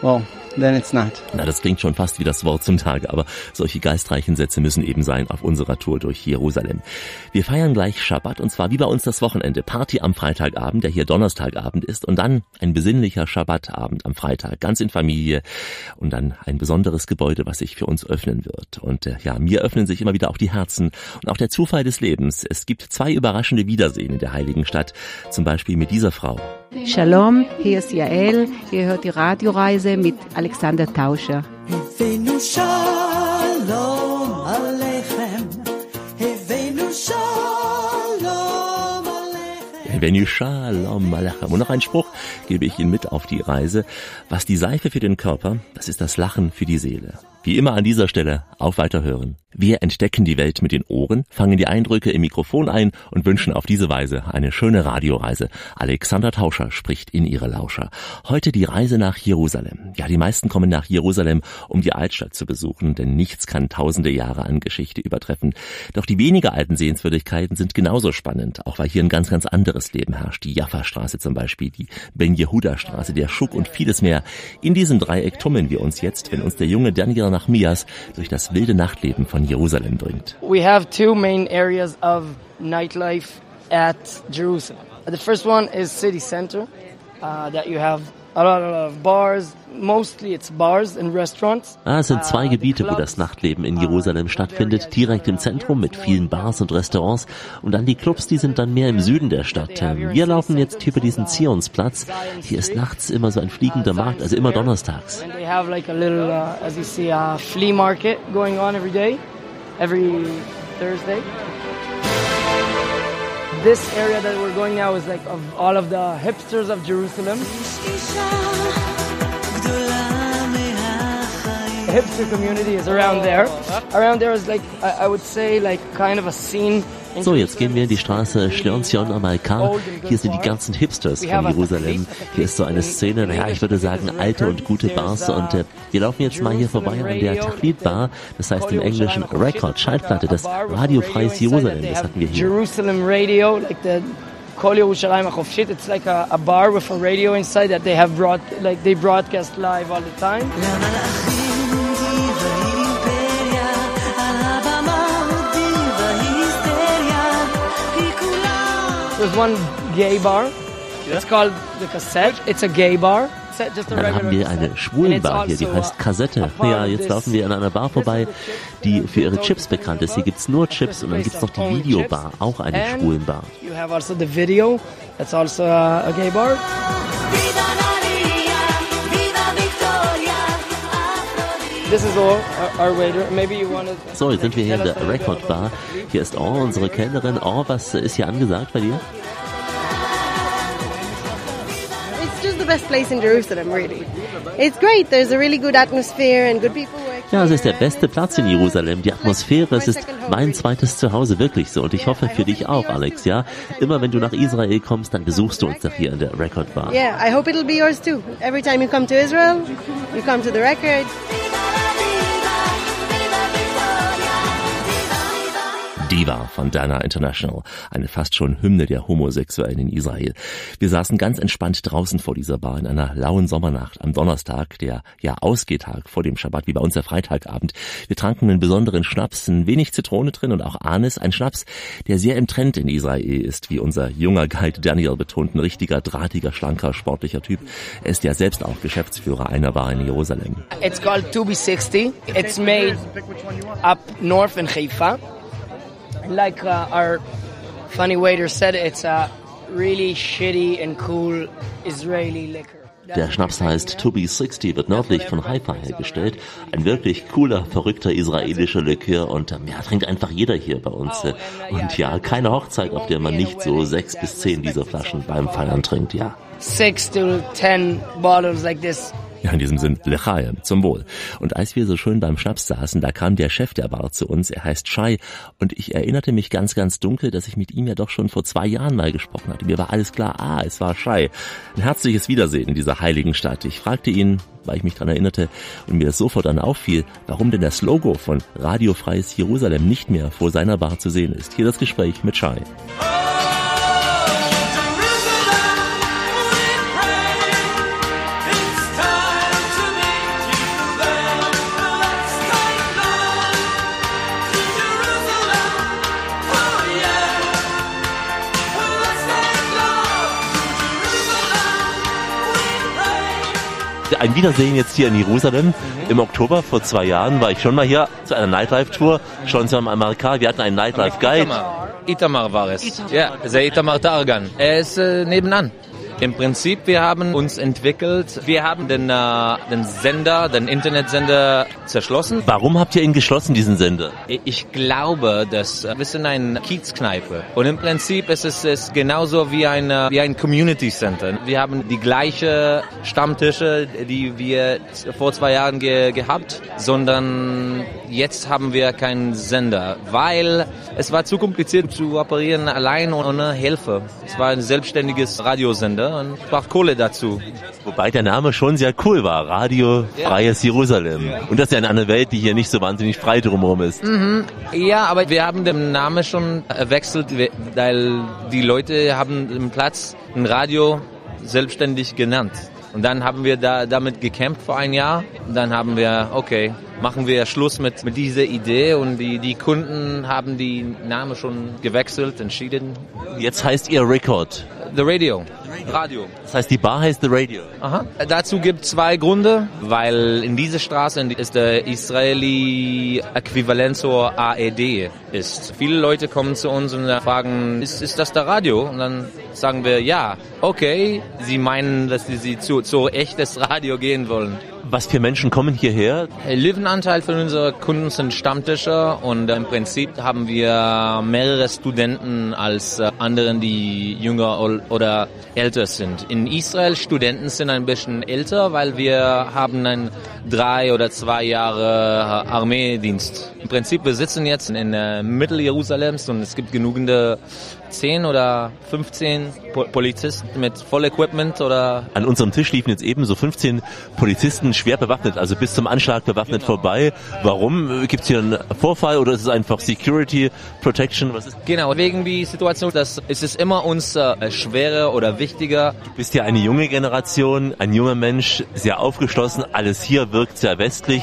Well, then it's not. Na, das klingt schon fast wie das Wort zum Tage, aber solche geistreichen Sätze müssen eben sein auf unserer Tour durch Jerusalem. Wir feiern gleich Schabbat und zwar wie bei uns das Wochenende. Party am Freitagabend, der hier Donnerstagabend ist und dann ein besinnlicher Schabbatabend am Freitag, ganz in Familie und dann ein besonderes Gebäude, was sich für uns öffnen wird. Und äh, ja, mir öffnen sich immer wieder auch die Herzen und auch der Zufall des Lebens. Es gibt zwei überraschende Wiedersehen in der heiligen Stadt, zum Beispiel mit dieser Frau. Shalom, hier ist Jael, ihr hört die Radioreise mit Alexander Tauscher. Venu Shalom Alachem. Und noch ein Spruch gebe ich Ihnen mit auf die Reise. Was die Seife für den Körper, das ist das Lachen für die Seele. Wie immer an dieser Stelle auf Weiterhören. Wir entdecken die Welt mit den Ohren, fangen die Eindrücke im Mikrofon ein und wünschen auf diese Weise eine schöne Radioreise. Alexander Tauscher spricht in ihre Lauscher. Heute die Reise nach Jerusalem. Ja, die meisten kommen nach Jerusalem, um die Altstadt zu besuchen, denn nichts kann tausende Jahre an Geschichte übertreffen. Doch die weniger alten Sehenswürdigkeiten sind genauso spannend, auch weil hier ein ganz, ganz anderes Leben herrscht. Die Jaffa-Straße zum Beispiel, die Ben-Yehuda-Straße, der Schuk und vieles mehr. In diesem Dreieck tummeln wir uns jetzt, wenn uns der junge Daniel nach Mias durch das wilde Nachtleben von Jerusalem bringt. We have two main areas of nightlife at Jerusalem. The first one is city center, uh, that you have a lot of bars, mostly it's bars and restaurants. Ah, es sind zwei uh, Gebiete, wo das Nachtleben in Jerusalem stattfindet, direkt im Zentrum mit vielen Bars und Restaurants und dann die Clubs, die sind dann mehr im Süden der Stadt. Wir laufen jetzt über diesen Zionsplatz. Hier ist nachts immer so ein fliegender Markt, also immer donnerstags. And they have like a little, uh, as you see, a flea market going on every day, every Thursday. This area that we're going now is like of all of the hipsters of Jerusalem. The hipster community is around there. Oh, around there is like, I, I would say, like kind of a scene So, jetzt gehen wir in die Straße Schleonzion Amalkar. Hier sind die ganzen Hipsters von Jerusalem. Hier ist so eine Szene, naja, ich würde sagen, alte und gute Bars. Und äh, wir laufen jetzt mal hier vorbei an der Tachlit Bar. Das heißt im Englischen Record, Schallplatte, das radiofreies Jerusalem. Das hatten wir hier. Jerusalem Radio, like the Kol Yerushalayim HaChofshit. It's like a, a bar with a radio inside that they have brought, like they broadcast live all the time. There's one gay bar. It's called the Cassette. It's a gay bar. Dann haben wir eine Schwulenbar hier, die heißt Kassette. Ja, jetzt laufen wir an einer Bar vorbei, die für ihre Chips bekannt ist. Hier gibt's nur Chips und dann gibt's noch die Videobar, auch eine And Schwulenbar. You have also the video. That's also a, a gay bar. So, jetzt sind wir hier in der Record Bar. Hier ist Or, unsere Kellnerin. Or, was ist hier angesagt bei dir? It's just the best place in Jerusalem, really. It's great. There's a really good atmosphere and good people work. Ja, es ist der beste Platz in Jerusalem. Die Atmosphäre, es ist mein zweites Zuhause, wirklich so. Und ich hoffe für dich auch, Alex, ja? Immer wenn du nach Israel kommst, dann besuchst du uns doch hier in der Record Bar. Yeah, I hope it'll be yours too. Every time you come to Israel, you come to the record. Diva von Dana International, eine fast schon Hymne der Homosexuellen in Israel. Wir saßen ganz entspannt draußen vor dieser Bar in einer lauen Sommernacht am Donnerstag, der ja Ausgehtag vor dem Schabbat, wie bei uns der Freitagabend. Wir tranken einen besonderen Schnaps, ein wenig Zitrone drin und auch Anis, ein Schnaps, der sehr im Trend in Israel ist, wie unser junger Guide Daniel betont, ein richtiger, drahtiger, schlanker, sportlicher Typ. Er ist ja selbst auch Geschäftsführer einer Bar in Jerusalem. It's called 2B60. It's made up north in Haifa. Like uh, our funny waiter said, it's a really shitty and cool Israeli liquor. Der Schnaps heißt To Be 60, wird nördlich von Haifa hergestellt. Ein wirklich cooler, verrückter israelischer Likör und ja, trinkt einfach jeder hier bei uns. äh. Und ja, keine Hochzeit, auf der man nicht so sechs bis zehn dieser Flaschen beim Feiern trinkt, ja. Six to ten bottles like this. Ja, in diesem Sinn, Lechaim, zum Wohl. Und als wir so schön beim Schnaps saßen, da kam der Chef der Bar zu uns, er heißt Shai, und ich erinnerte mich ganz, ganz dunkel, dass ich mit ihm ja doch schon vor zwei Jahren mal gesprochen hatte. Mir war alles klar, ah, es war Shai. Ein herzliches Wiedersehen in dieser heiligen Stadt. Ich fragte ihn, weil ich mich dran erinnerte und mir das sofort dann auffiel, warum denn das Logo von Radiofreies Jerusalem nicht mehr vor seiner Bar zu sehen ist. Hier das Gespräch mit Shai. Ein Wiedersehen jetzt hier in Jerusalem. Im Oktober vor zwei Jahren war ich schon mal hier zu einer Nightlife-Tour, schon zu einem Amerikaner. Wir hatten einen Nightlife-Guide. Itamar war es. Ja, der Itamar Targan. Er ist äh, nebenan. Im Prinzip, wir haben uns entwickelt. Wir haben den, äh, den Sender, den Internetsender zerschlossen. Warum habt ihr ihn geschlossen, diesen Sender? Ich glaube, dass äh, wir sind eine Kiezkneipe und im Prinzip ist es ist genauso wie ein äh, wie ein Community Center. Wir haben die gleiche Stammtische, die wir vor zwei Jahren ge gehabt, sondern jetzt haben wir keinen Sender, weil es war zu kompliziert zu operieren allein ohne Hilfe. Es war ein selbstständiges Radiosender und braucht Kohle dazu. Wobei der Name schon sehr cool war. Radio Freies Jerusalem. Und das ist ja eine Welt, die hier nicht so wahnsinnig frei drumherum ist. Mhm. Ja, aber wir haben den Namen schon erwechselt, weil die Leute haben den Platz, ein Radio selbstständig genannt. Und dann haben wir da damit gekämpft vor ein Jahr. Und dann haben wir, okay, machen wir Schluss mit, mit dieser Idee und die, die Kunden haben die Namen schon gewechselt, entschieden. Jetzt heißt ihr Record. The Radio. Radio. Das heißt, die Bar heißt The Radio. Aha. Dazu gibt zwei Gründe, weil in dieser Straße ist der Israeli Äquivalent zur AED ist. Viele Leute kommen zu uns und fragen, ist, ist das der Radio? Und dann sagen wir, ja, okay. Sie meinen, dass sie zu, zu echtes Radio gehen wollen. Was für Menschen kommen hierher? Der Löwenanteil von unseren Kunden sind Stammtischer und im Prinzip haben wir mehrere Studenten als äh, anderen, die jünger oder älter sind. In Israel Studenten sind ein bisschen älter, weil wir haben einen drei oder zwei Jahre äh, Armeedienst. Im Prinzip wir sitzen jetzt in äh, Mittel Jerusalems und es gibt genügende 10 oder 15 po Polizisten mit voll Equipment oder... An unserem Tisch liefen jetzt eben so 15 Polizisten schwer bewaffnet, also bis zum Anschlag bewaffnet genau. vorbei. Warum? Gibt es hier einen Vorfall oder ist es einfach Security Protection? Was ist? Genau, wegen die Situation, dass es ist immer uns äh, schwerer oder wichtiger. Du bist ja eine junge Generation, ein junger Mensch, sehr aufgeschlossen, alles hier wirkt sehr westlich.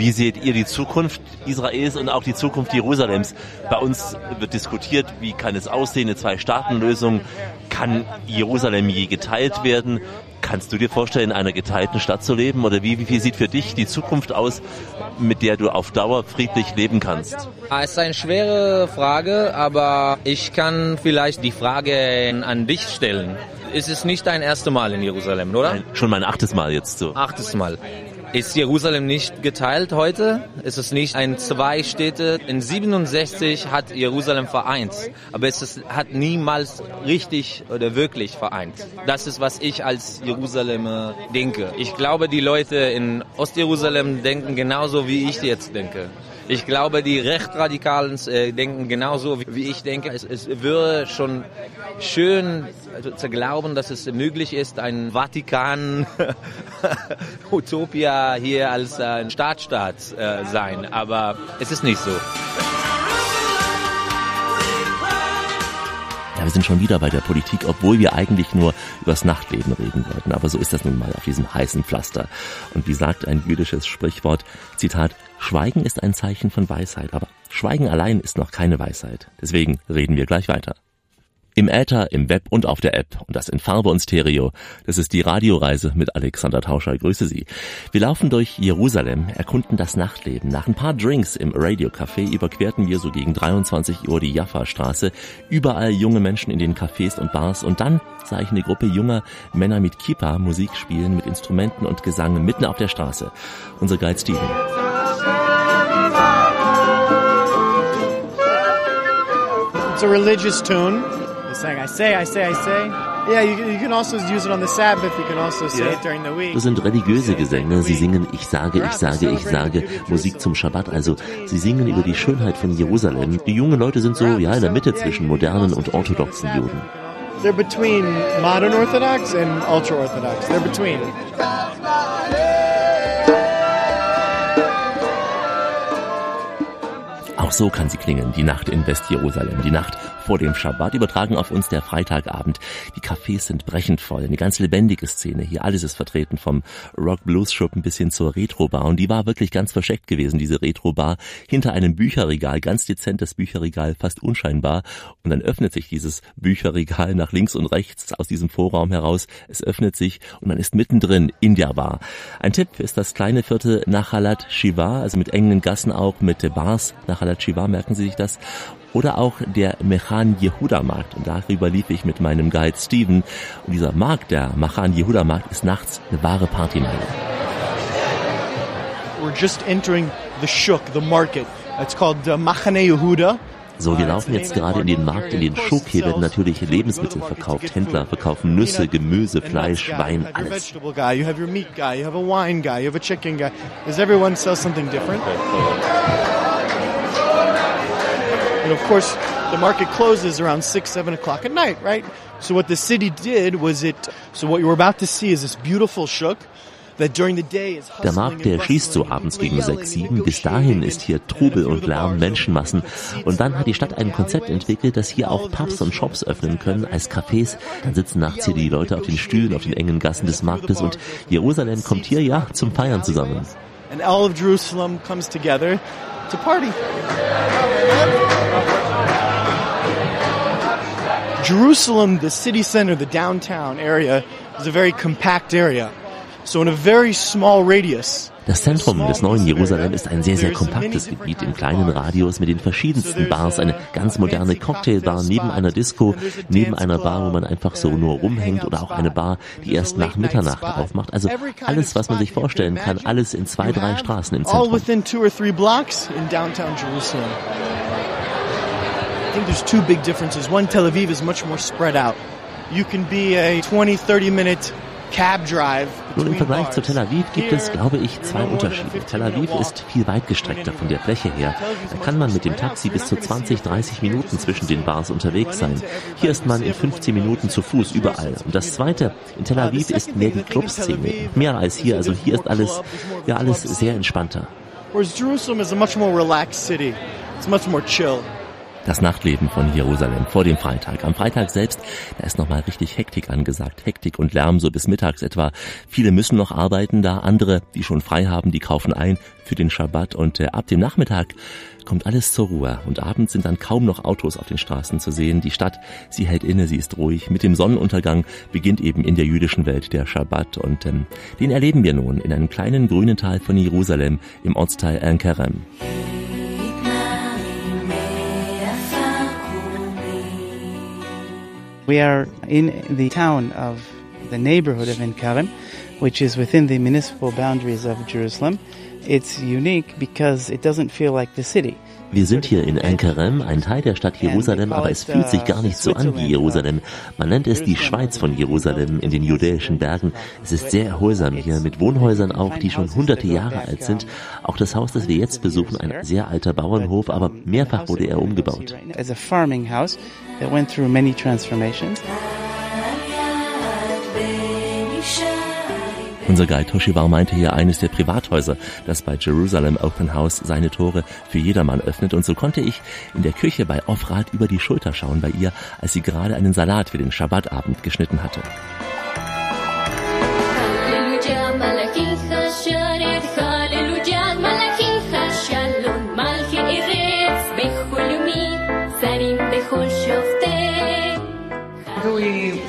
Wie seht ihr die Zukunft Israels und auch die Zukunft Jerusalems? Bei uns wird diskutiert, wie kann es aussehen, eine Zwei-Staaten-Lösung. Kann Jerusalem je geteilt werden? Kannst du dir vorstellen, in einer geteilten Stadt zu leben? Oder wie, wie sieht für dich die Zukunft aus, mit der du auf Dauer friedlich leben kannst? Es ist eine schwere Frage, aber ich kann vielleicht die Frage an dich stellen. Es ist nicht dein erstes Mal in Jerusalem, oder? Nein, schon mein achtes Mal jetzt so. Achtes Mal. Ist Jerusalem nicht geteilt heute? Ist es nicht ein zwei Städte? In 67 hat Jerusalem vereint, aber es ist, hat niemals richtig oder wirklich vereint. Das ist, was ich als Jerusalemer denke. Ich glaube, die Leute in Ostjerusalem denken genauso, wie ich jetzt denke. Ich glaube, die Rechtradikalen äh, denken genauso, wie ich denke. Es, es wäre schon schön also, zu glauben, dass es möglich ist, ein Vatikan-Utopia (laughs) hier als äh, ein Staatsstaat äh, sein. Aber es ist nicht so. Ja, wir sind schon wieder bei der Politik, obwohl wir eigentlich nur übers Nachtleben reden wollten. Aber so ist das nun mal auf diesem heißen Pflaster. Und wie sagt ein jüdisches Sprichwort, Zitat, Schweigen ist ein Zeichen von Weisheit, aber Schweigen allein ist noch keine Weisheit. Deswegen reden wir gleich weiter. Im Äther, im Web und auf der App und das in Farbe und Stereo. Das ist die Radioreise mit Alexander Tauscher. Grüße Sie. Wir laufen durch Jerusalem, erkunden das Nachtleben. Nach ein paar Drinks im Radiocafé überquerten wir so gegen 23 Uhr die Jaffa-Straße. Überall junge Menschen in den Cafés und Bars und dann sah ich eine Gruppe junger Männer mit Kippa Musik spielen mit Instrumenten und Gesang mitten auf der Straße. Unser Guide Steven. It's a religious tune. saying, I say, I say, I say. Yeah, you, you can also use it on the Sabbath. You can also say yeah. it during the week. Das sind religiöse Gesänge. Sie singen Ich sage, ich sage, ich sage. Musik zum Schabbat. Also sie singen über die Schönheit von Jerusalem. Die jungen Leute sind so ja in der Mitte zwischen modernen und orthodoxen Juden. They're between modern Orthodox and ultra Orthodox. They're between. Auch so kann sie klingen, die Nacht in Westjerusalem, die Nacht vor dem Schabbat, übertragen auf uns der Freitagabend. Die Cafés sind brechend voll, eine ganz lebendige Szene hier. Alles ist vertreten vom Rock-Blues-Schuppen bis hin zur Retro-Bar und die war wirklich ganz versteckt gewesen, diese Retro-Bar, hinter einem Bücherregal, ganz dezent das Bücherregal, fast unscheinbar und dann öffnet sich dieses Bücherregal nach links und rechts aus diesem Vorraum heraus. Es öffnet sich und man ist mittendrin in der Bar. Ein Tipp ist das kleine Viertel Nachalat Shiva, also mit engen Gassen auch, mit Bars. Nachalat Shiva, merken Sie sich das? Oder auch der Mechan Yehuda Markt. Und darüber lief ich mit meinem Guide Steven. Und dieser Markt, der Mechan Yehuda Markt, ist nachts eine wahre Partymeile. We're just entering the Shuk, the market. It's called uh, Machane Yehuda. So, wir laufen jetzt gerade in den Markt, in den Schuk. Hier werden natürlich Lebensmittel verkauft. Händler verkaufen Nüsse, Gemüse, Fleisch, Wein, alles. And of course, the market closes around six, seven o'clock at night, right? So what the city did was it. So what you're about to see is this beautiful shuk. Der Markt, der schließt so abends gegen 6, 7. Bis dahin ist hier Trubel und Lärm, Menschenmassen. Und dann hat die Stadt ein Konzept entwickelt, dass hier auch Pubs und Shops öffnen können als Cafés. Dann sitzen nachts hier die Leute auf den Stühlen, auf den engen Gassen des Marktes und Jerusalem kommt hier ja zum Feiern zusammen. And all of Jerusalem comes together to party. Jerusalem, the city center, the downtown area, is a very compact area. So in a very small radius. Das Zentrum des neuen Jerusalem ist ein sehr, sehr kompaktes Gebiet im kleinen Radius mit den verschiedensten Bars, eine ganz moderne Cocktailbar neben einer Disco, neben einer Bar, wo man einfach so nur rumhängt oder auch eine Bar, die erst nach Mitternacht aufmacht. Also alles, was man sich vorstellen kann, alles in zwei, drei Straßen im Zentrum. I think there's two big differences. One, Tel Aviv is much more spread out. You can be a 20, 30 minute cab drive Nun im Vergleich zu Tel Aviv gibt es, glaube ich, zwei Unterschiede. Tel Aviv ist viel weitgestreckter von der Fläche her. Da kann man mit dem Taxi bis zu 20, 30 Minuten zwischen den Bars unterwegs sein. Hier ist man in 15 Minuten zu Fuß überall. Und das Zweite, in Tel Aviv ist mehr die Clubszene. Mehr als hier. Also hier ist alles, ja, alles sehr entspannter. Whereas Jerusalem is a much more relaxed city. It's much more chill. Das Nachtleben von Jerusalem vor dem Freitag. Am Freitag selbst, da ist nochmal richtig Hektik angesagt. Hektik und Lärm so bis mittags etwa. Viele müssen noch arbeiten da, andere, die schon frei haben, die kaufen ein für den Schabbat und äh, ab dem Nachmittag kommt alles zur Ruhe und abends sind dann kaum noch Autos auf den Straßen zu sehen. Die Stadt, sie hält inne, sie ist ruhig. Mit dem Sonnenuntergang beginnt eben in der jüdischen Welt der Schabbat und ähm, den erleben wir nun in einem kleinen grünen Tal von Jerusalem im Ortsteil Ankerem. We are in the town of the neighborhood of Enkarem, which is within the municipal boundaries of Jerusalem. It's unique because it doesn't feel like the city. Wir sind hier in Ankerem, ein Teil der Stadt Jerusalem, aber es fühlt sich gar nicht so an wie Jerusalem. Man nennt es die Schweiz von Jerusalem in den judäischen Bergen. Es ist sehr erholsam hier, mit Wohnhäusern auch, die schon hunderte Jahre alt sind. Auch das Haus, das wir jetzt besuchen, ein sehr alter Bauernhof, aber mehrfach wurde er umgebaut. As a farming house that went through many transformations. Unser Guide Toshibar meinte hier eines der Privathäuser, das bei Jerusalem Open House seine Tore für jedermann öffnet. Und so konnte ich in der Küche bei Ofrat über die Schulter schauen bei ihr, als sie gerade einen Salat für den Schabbatabend geschnitten hatte.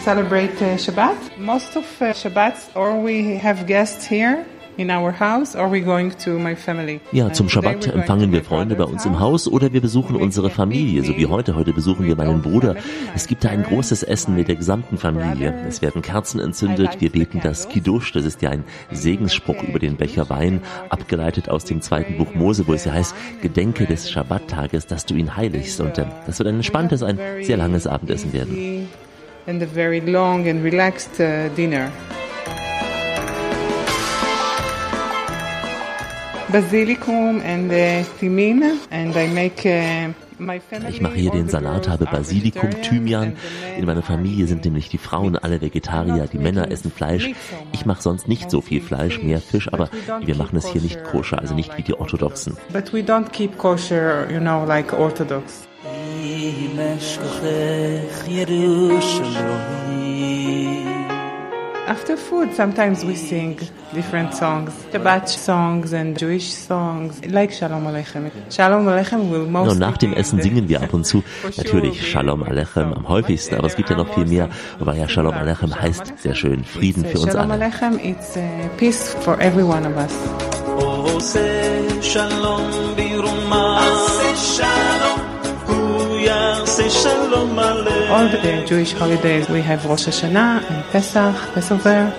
Celebrate uh, Shabbat? Most of uh, Shabbats, or we have guests here in our house, or we going to my family. Ja, zum Schabbat empfangen wir Freunde bei uns im Haus oder wir besuchen unsere Familie, so wie heute. Heute besuchen wir meinen Bruder. Es gibt da ein großes Essen mit der gesamten Familie. Es werden Kerzen entzündet. Wir beten das Kiddush, das ist ja ein Segensspruch über den Becher Wein, abgeleitet aus dem zweiten Buch Mose, wo es ja heißt, Gedenke des Schabbattages, dass du ihn heiligst. Und äh, das wird ein entspanntes, ein sehr langes Abendessen werden. And a very long and relaxed uh, dinner. Basilikum and uh, thymin, and I make. Uh, ich mache hier den Salat, habe Basilikum, Thymian. In meiner Familie sind nämlich die Frauen alle Vegetarier, die Männer essen Fleisch. Ich mache sonst nicht so viel Fleisch, mehr Fisch, aber wir machen es hier nicht koscher, also nicht wie die Orthodoxen. But we don't keep kosher, you know, like Orthodox. After food, sometimes we sing different songs, Shabbat songs and Jewish songs, like Shalom Aleichem. Shalom Aleichem will most. nach dem Essen singen wir ab und zu natürlich Shalom Aleichem am häufigsten, aber es gibt ja noch viel mehr. Aber ja, Shalom Aleichem heißt sehr schön Frieden für uns alle. Shalom Aleichem, it's peace for every one of us. Shalom All the Jewish holidays we have Rosh Hashanah and Pesach, Passover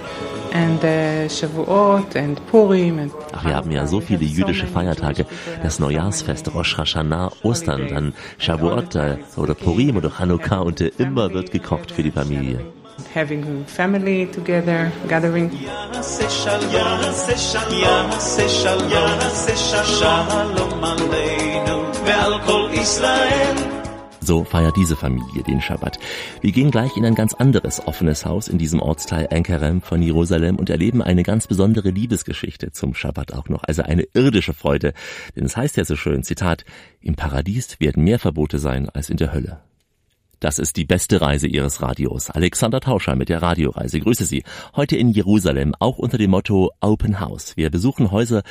and uh, Shavuot and Purim. And Ach, wir haben ja so viele jüdische Feiertage. Das Neujahrsfest, Rosh Hashanah, Ostern, dann Shavuot äh, oder Purim oder Chanukah und äh, immer wird gekocht für die Familie. Having family together, gathering. So feiert diese Familie den Schabbat. Wir gehen gleich in ein ganz anderes offenes Haus in diesem Ortsteil Ankerem von Jerusalem und erleben eine ganz besondere Liebesgeschichte zum Schabbat auch noch. Also eine irdische Freude. Denn es heißt ja so schön, Zitat, im Paradies werden mehr Verbote sein als in der Hölle. Das ist die beste Reise Ihres Radios. Alexander Tauscher mit der Radioreise. Grüße Sie. Heute in Jerusalem, auch unter dem Motto Open House. Wir besuchen Häuser,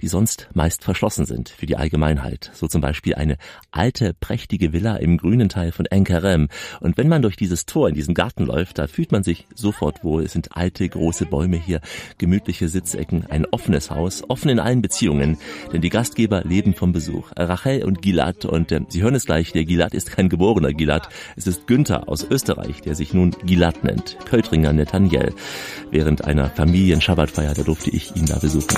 die sonst meist verschlossen sind für die Allgemeinheit. So zum Beispiel eine alte, prächtige Villa im grünen Teil von Enkerem. Und wenn man durch dieses Tor in diesen Garten läuft, da fühlt man sich sofort wohl. Es sind alte, große Bäume hier, gemütliche Sitzecken, ein offenes Haus, offen in allen Beziehungen. Denn die Gastgeber leben vom Besuch. Rachel und Gilad. Und äh, Sie hören es gleich, der Gilad ist kein geborener Gilad. Es ist Günther aus Österreich, der sich nun Gilad nennt, Költringer Nathaniel. Während einer Familien-Schabbatfeier, da durfte ich ihn da besuchen.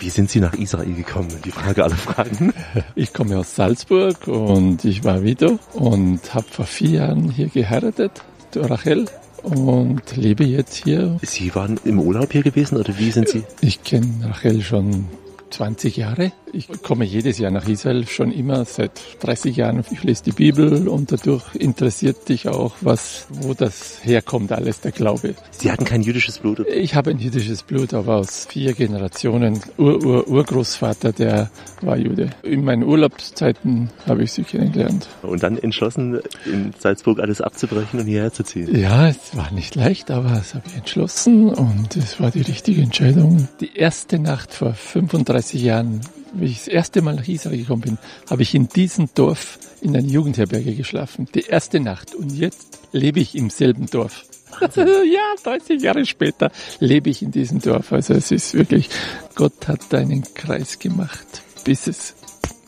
Wie sind Sie nach Israel gekommen? Die Frage aller Fragen. (laughs) Ich komme aus Salzburg und ich war Widow und habe vor vier Jahren hier geheiratet, Rachel, und lebe jetzt hier. Sie waren im Urlaub hier gewesen oder wie sind Sie? Ich kenne Rachel schon 20 Jahre. Ich komme jedes Jahr nach Israel, schon immer seit 30 Jahren. Ich lese die Bibel und dadurch interessiert dich auch, was, wo das herkommt, alles der Glaube. Sie hatten kein jüdisches Blut? Ich habe ein jüdisches Blut, aber aus vier Generationen. Ur, Ur, Urgroßvater, der war Jude. In meinen Urlaubszeiten habe ich sie kennengelernt. Und dann entschlossen, in Salzburg alles abzubrechen und hierher zu ziehen? Ja, es war nicht leicht, aber das habe ich entschlossen und es war die richtige Entscheidung. Die erste Nacht vor 35 30 Jahren, wie ich das erste Mal nach Israel gekommen bin, habe ich in diesem Dorf in einer Jugendherberge geschlafen. Die erste Nacht. Und jetzt lebe ich im selben Dorf. (laughs) ja, 30 Jahre später lebe ich in diesem Dorf. Also es ist wirklich, Gott hat einen Kreis gemacht, bis es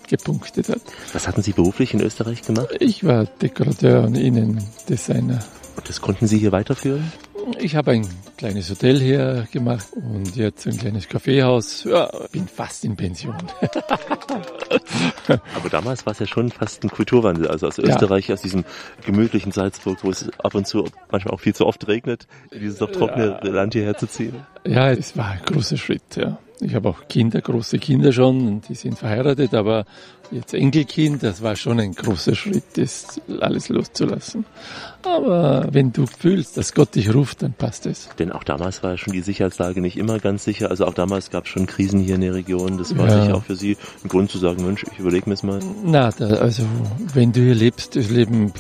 gepunktet hat. Was hatten Sie beruflich in Österreich gemacht? Ich war Dekorateur und Innendesigner. Und das konnten Sie hier weiterführen? Ich habe ein kleines Hotel hier gemacht und jetzt ein kleines Kaffeehaus. Ja, bin fast in Pension. (laughs) Aber damals war es ja schon fast ein Kulturwandel. Also aus Österreich, ja. aus diesem gemütlichen Salzburg, wo es ab und zu manchmal auch viel zu oft regnet, dieses doch trockene ja. Land hierher zu ziehen. Ja, es war ein großer Schritt, ja. Ich habe auch Kinder, große Kinder schon, und die sind verheiratet, aber jetzt Enkelkind, das war schon ein großer Schritt, das alles loszulassen. Aber wenn du fühlst, dass Gott dich ruft, dann passt es. Denn auch damals war schon die Sicherheitslage nicht immer ganz sicher. Also auch damals gab es schon Krisen hier in der Region. Das war ja. sicher auch für Sie ein Grund zu sagen, Mensch, ich überlege mir es mal. Na, da, also wenn du hier lebst, es leben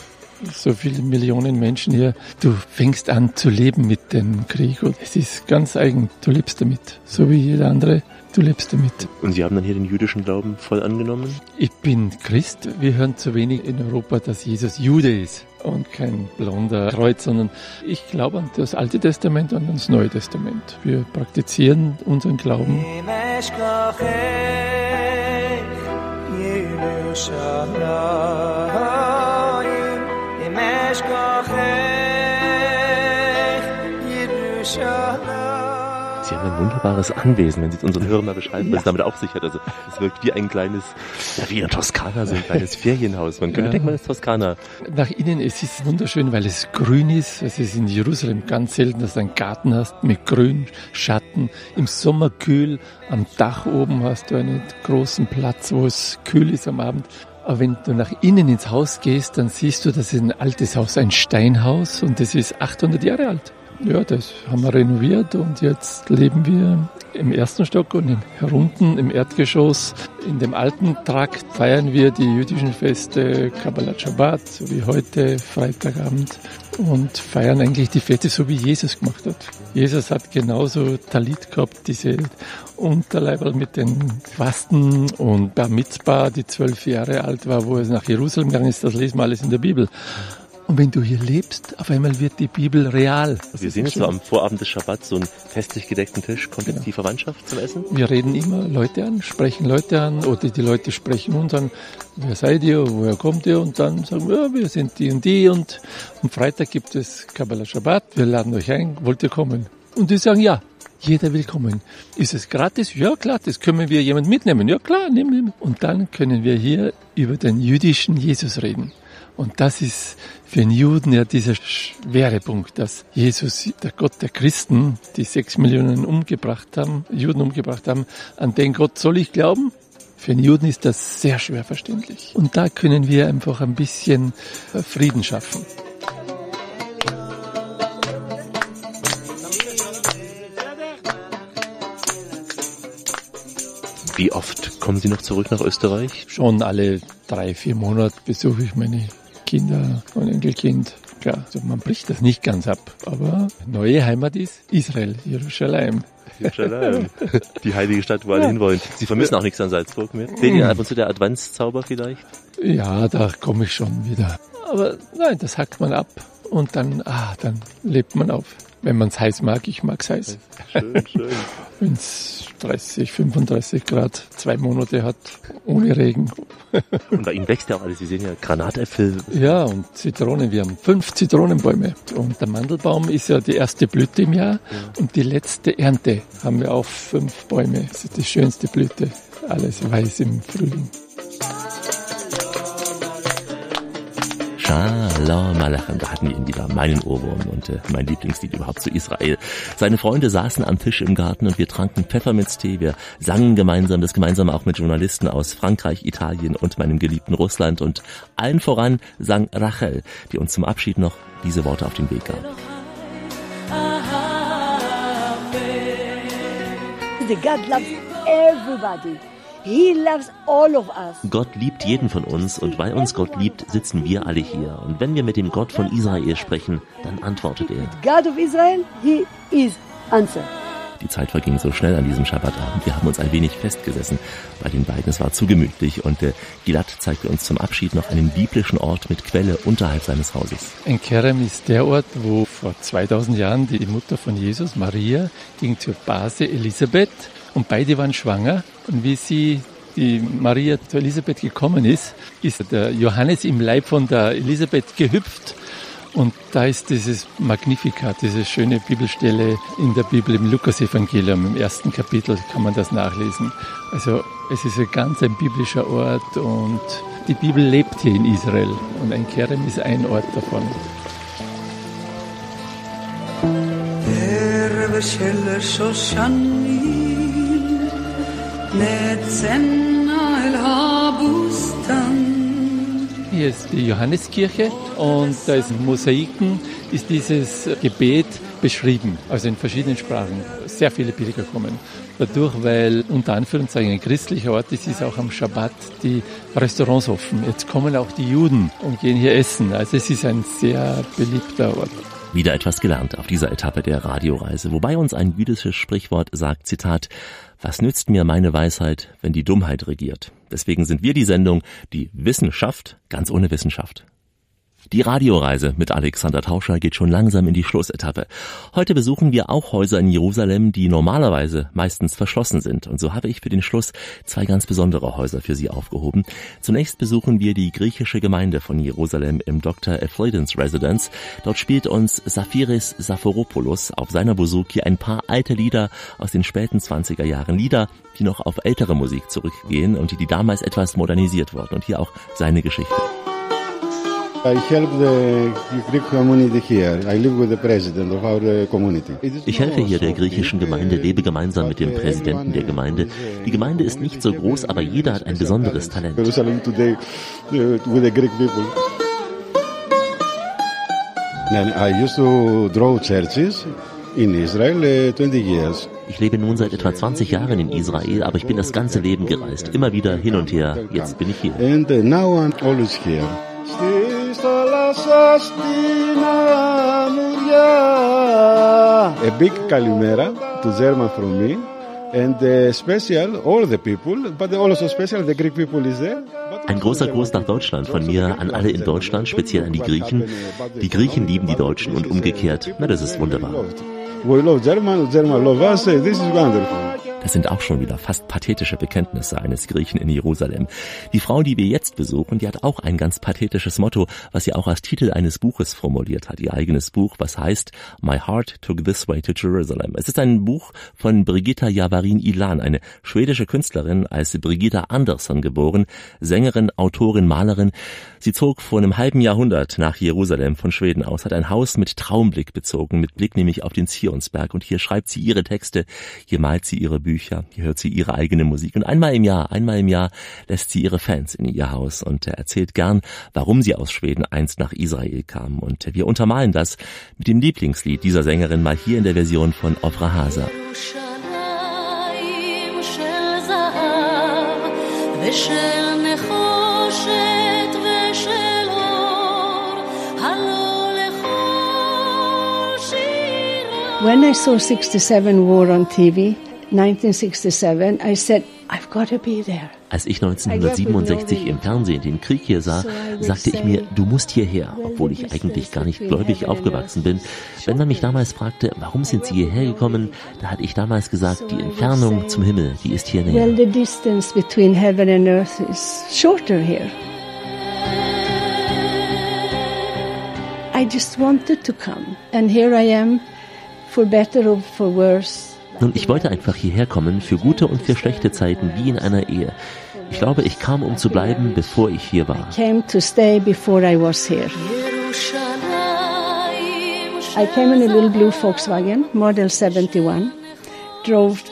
so viele Millionen Menschen hier. Du fängst an zu leben mit dem Krieg. Und es ist ganz eigen. Du lebst damit, so wie jeder andere. Du lebst damit. Und Sie haben dann hier den jüdischen Glauben voll angenommen? Ich bin Christ. Wir hören zu wenig in Europa, dass Jesus Jude ist und kein blonder Kreuz, sondern ich glaube an das Alte Testament und ans Neue Testament. Wir praktizieren unseren Glauben. Ein wunderbares Anwesen, wenn Sie es unseren Hörern mal beschreiben, was ja. damit auf sich hat. Also es wirkt wie ein kleines, ja, wie in Toskana, so ein kleines (laughs) Ferienhaus. Man könnte ja. denken, man ist Toskana. Nach innen es ist es wunderschön, weil es grün ist. Es ist in Jerusalem ganz selten, dass du einen Garten hast mit Grün, Schatten. Im Sommer kühl, am Dach oben hast du einen großen Platz, wo es kühl ist am Abend. Aber wenn du nach innen ins Haus gehst, dann siehst du, das ist ein altes Haus, ein Steinhaus und das ist 800 Jahre alt. Ja, das haben wir renoviert und jetzt leben wir im ersten Stock und herunten im Erdgeschoss. In dem alten Trakt feiern wir die jüdischen Feste Kabbalat Shabbat, so wie heute, Freitagabend, und feiern eigentlich die Feste so, wie Jesus gemacht hat. Jesus hat genauso Talit gehabt, diese Unterleiberl mit den Quasten und Bar Mitzvah, die zwölf Jahre alt war, wo er nach Jerusalem gegangen ist, das lesen wir alles in der Bibel. Und wenn du hier lebst, auf einmal wird die Bibel real. Das wir sehen jetzt so am Vorabend des Schabbats so einen festlich gedeckten Tisch. Kommt genau. die Verwandtschaft zum Essen? Wir reden immer Leute an, sprechen Leute an oder die Leute sprechen uns an. Wer seid ihr? Woher kommt ihr? Und dann sagen wir, ja, wir sind die und die. Und am Freitag gibt es Kabbalah Shabbat. Wir laden euch ein. Wollt ihr kommen? Und die sagen ja. Jeder will kommen. Ist es gratis? Ja, klar, das können wir jemand mitnehmen. Ja, klar, nehmen wir. Und dann können wir hier über den jüdischen Jesus reden. Und das ist für den Juden ja dieser schwere Punkt, dass Jesus, der Gott der Christen, die sechs Millionen umgebracht haben, Juden umgebracht haben, an den Gott soll ich glauben? Für den Juden ist das sehr schwer verständlich. Und da können wir einfach ein bisschen Frieden schaffen. Wie oft kommen Sie noch zurück nach Österreich? Schon alle drei, vier Monate besuche ich meine Kinder und Enkelkind. Klar, also man bricht das nicht ganz ab, aber neue Heimat ist Israel, Jerusalem. Jerusalem, (laughs) die heilige Stadt, wo alle ja. hinwollen. Sie vermissen auch nichts an Salzburg mehr? Fehlt Ihnen ab und zu der Adventszauber vielleicht? Ja, da komme ich schon wieder. Aber nein, das hackt man ab und dann, ah, dann lebt man auf. Wenn man es heiß mag. Ich mag es heiß. Schön, schön. Wenn es 30, 35 Grad zwei Monate hat, ohne Regen. Und bei Ihnen wächst ja auch alles. Sie sehen ja Granatäpfel. Ja, und Zitronen. Wir haben fünf Zitronenbäume. Und der Mandelbaum ist ja die erste Blüte im Jahr. Ja. Und die letzte Ernte haben wir auch fünf Bäume. Das ist die schönste Blüte. Alles weiß im Frühling. Shalom Alechem, da hatten wir ihn wieder, meinen Ohrwurm und äh, mein Lieblingslied überhaupt zu Israel. Seine Freunde saßen am Tisch im Garten und wir tranken Pfefferminztee, wir sangen gemeinsam, das gemeinsam auch mit Journalisten aus Frankreich, Italien und meinem geliebten Russland und allen voran sang Rachel, die uns zum Abschied noch diese Worte auf den Weg gab. God loves everybody. He loves all of us. Gott liebt jeden von uns und weil uns Gott liebt, sitzen wir alle hier. Und wenn wir mit dem Gott von Israel sprechen, dann antwortet er. God of Israel, he is answer. Die Zeit verging so schnell an diesem Schabbatabend. Wir haben uns ein wenig festgesessen bei den beiden. Es war zu gemütlich und der Gilad zeigte uns zum Abschied noch einen biblischen Ort mit Quelle unterhalb seines Hauses. Ein Kerem ist der Ort, wo vor 2000 Jahren die Mutter von Jesus, Maria, ging zur Base Elisabeth und beide waren schwanger. Und wie sie, die Maria zu Elisabeth gekommen ist, ist der Johannes im Leib von der Elisabeth gehüpft. Und da ist dieses Magnificat, diese schöne Bibelstelle in der Bibel im Lukas-Evangelium, im ersten Kapitel kann man das nachlesen. Also es ist ein ganz ein biblischer Ort und die Bibel lebt hier in Israel und ein Kerem ist ein Ort davon. Hier ist die Johanneskirche und da ist Mosaiken ist dieses Gebet beschrieben, also in verschiedenen Sprachen. Sehr viele Pilger kommen. Dadurch, weil unter Anführungszeichen ein christlicher Ort ist, ist auch am Schabbat die Restaurants offen. Jetzt kommen auch die Juden und gehen hier essen. Also es ist ein sehr beliebter Ort. Wieder etwas gelernt auf dieser Etappe der Radioreise, wobei uns ein jüdisches Sprichwort sagt, Zitat, was nützt mir meine Weisheit, wenn die Dummheit regiert? Deswegen sind wir die Sendung, die Wissenschaft ganz ohne Wissenschaft. Die Radioreise mit Alexander Tauscher geht schon langsam in die Schlussetappe. Heute besuchen wir auch Häuser in Jerusalem, die normalerweise meistens verschlossen sind. Und so habe ich für den Schluss zwei ganz besondere Häuser für Sie aufgehoben. Zunächst besuchen wir die griechische Gemeinde von Jerusalem im Dr. Effledens Residence. Dort spielt uns Safiris Saforopoulos auf seiner Bouzouki ein paar alte Lieder aus den späten 20er Jahren. Lieder, die noch auf ältere Musik zurückgehen und die, die damals etwas modernisiert wurden. Und hier auch seine Geschichte. Ich helfe hier der griechischen Gemeinde, lebe gemeinsam mit dem Präsidenten der Gemeinde. Die Gemeinde ist nicht so groß, aber jeder hat ein besonderes Talent. Uh, with the Greek people. I used to draw churches in Israel 20 uh. Ich lebe nun seit etwa 20 Jahren in Israel, aber ich bin das ganze Leben gereist, immer wieder hin und her. Jetzt bin ich hier. And uh, now I'm always here. A big kalimera to German from me. And uh, special, all the people, but also special, the Greek people is there. Ein großer Gruß nach Deutschland von mir an alle in Deutschland, speziell an die Griechen. Die Griechen lieben die Deutschen und umgekehrt. Na, das ist wunderbar. We love German, German love us. This is wonderful. Das sind auch schon wieder fast pathetische Bekenntnisse eines Griechen in Jerusalem. Die Frau, die wir jetzt besuchen, die hat auch ein ganz pathetisches Motto, was sie auch als Titel eines Buches formuliert hat. Ihr eigenes Buch, was heißt My Heart Took This Way to Jerusalem. Es ist ein Buch von Brigitta Javarin Ilan, eine schwedische Künstlerin, als Brigitta Andersson geboren, Sängerin, Autorin, Malerin. Sie zog vor einem halben Jahrhundert nach Jerusalem von Schweden aus, hat ein Haus mit Traumblick bezogen, mit Blick nämlich auf den Zionsberg und hier schreibt sie ihre Texte, hier malt sie ihre Bücher. Bücher, hier hört sie ihre eigene Musik und einmal im Jahr, einmal im Jahr lässt sie ihre Fans in ihr Haus und erzählt gern, warum sie aus Schweden einst nach Israel kam. Und wir untermalen das mit dem Lieblingslied dieser Sängerin mal hier in der Version von Ofra Hasa. When I saw 67 War on TV, 1967, I said, I've got to be there. Als ich 1967 im Fernsehen den Krieg hier sah, sagte ich mir, du musst hierher, obwohl ich eigentlich gar nicht gläubig aufgewachsen bin. Wenn man mich damals fragte, warum sind sie hierher gekommen, da hatte ich damals gesagt, die Entfernung zum Himmel, die ist hier näher. Well, the distance between heaven and earth is shorter here. I just wanted to come. And here I am, for better or for worse. Nun, ich wollte einfach hierher kommen, für gute und für schlechte Zeiten, wie in einer Ehe. Ich glaube, ich kam, um zu bleiben, bevor ich hier war. I came in a little blue Volkswagen, model 71, drove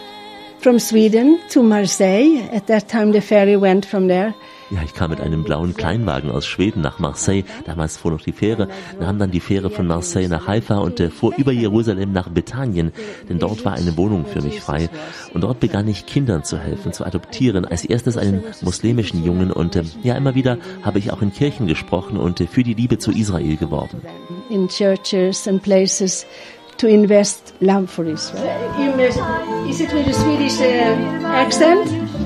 from Sweden to Marseille. At that time the ferry went from there. Ja, ich kam mit einem blauen Kleinwagen aus Schweden nach Marseille. Damals fuhr noch die Fähre, nahm dann die Fähre von Marseille nach Haifa und äh, fuhr über Jerusalem nach Bethanien, denn dort war eine Wohnung für mich frei. Und dort begann ich Kindern zu helfen, zu adoptieren. Als erstes einen muslimischen Jungen und äh, ja, immer wieder habe ich auch in Kirchen gesprochen und äh, für die Liebe zu Israel geworben. In churches and places to invest love for Israel. Is it with a Swedish uh, accent?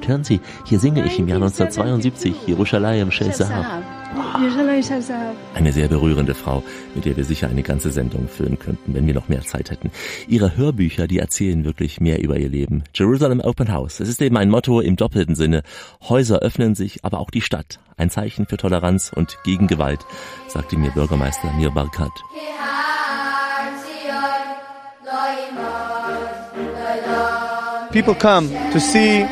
Und hören Sie, hier singe ich im Jahr 1972 Jerusalem Shel Zahab. Eine sehr berührende Frau, mit der wir sicher eine ganze Sendung füllen könnten, wenn wir noch mehr Zeit hätten. Ihre Hörbücher, die erzählen wirklich mehr über ihr Leben. Jerusalem Open House. Es ist eben ein Motto im doppelten Sinne. Häuser öffnen sich, aber auch die Stadt. Ein Zeichen für Toleranz und gegen Gewalt, sagte mir Bürgermeister Mir Barkat. People come to see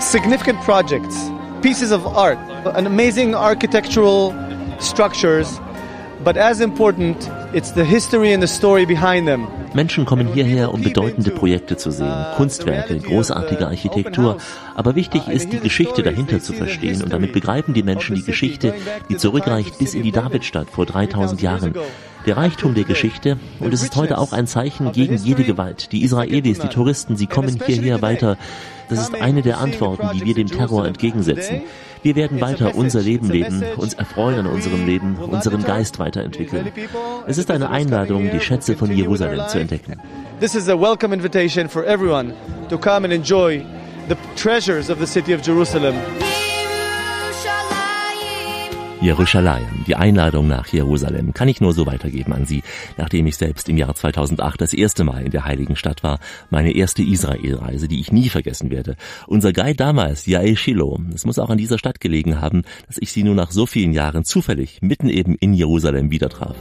significant projects, pieces of art, an amazing architectural structures, but as important, it's the history and the story behind them. Menschen kommen hierher, um bedeutende Projekte zu sehen, Kunstwerke, großartige Architektur. Aber wichtig ist, die Geschichte dahinter zu verstehen. Und damit begreifen die Menschen die Geschichte, die zurückreicht bis in die Davidstadt vor 3000 Jahren. Der Reichtum der Geschichte und es ist heute auch ein Zeichen gegen jede Gewalt. Die Israelis, die Touristen, sie kommen hierher weiter. Das ist eine der Antworten, die wir dem Terror entgegensetzen. Wir werden weiter unser Leben leben, uns erfreuen an unserem Leben, unseren Geist weiterentwickeln. Es ist eine Einladung, die Schätze von Jerusalem zu entdecken. This is a welcome invitation for everyone to come and enjoy the treasures of the city of Jerusalem. Jerusalem, die Einladung nach Jerusalem, kann ich nur so weitergeben an Sie, nachdem ich selbst im Jahr 2008 das erste Mal in der heiligen Stadt war, meine erste Israelreise, die ich nie vergessen werde. Unser Guide damals, Yael Shiloh, es muss auch an dieser Stadt gelegen haben, dass ich sie nur nach so vielen Jahren zufällig mitten eben in Jerusalem wieder traf.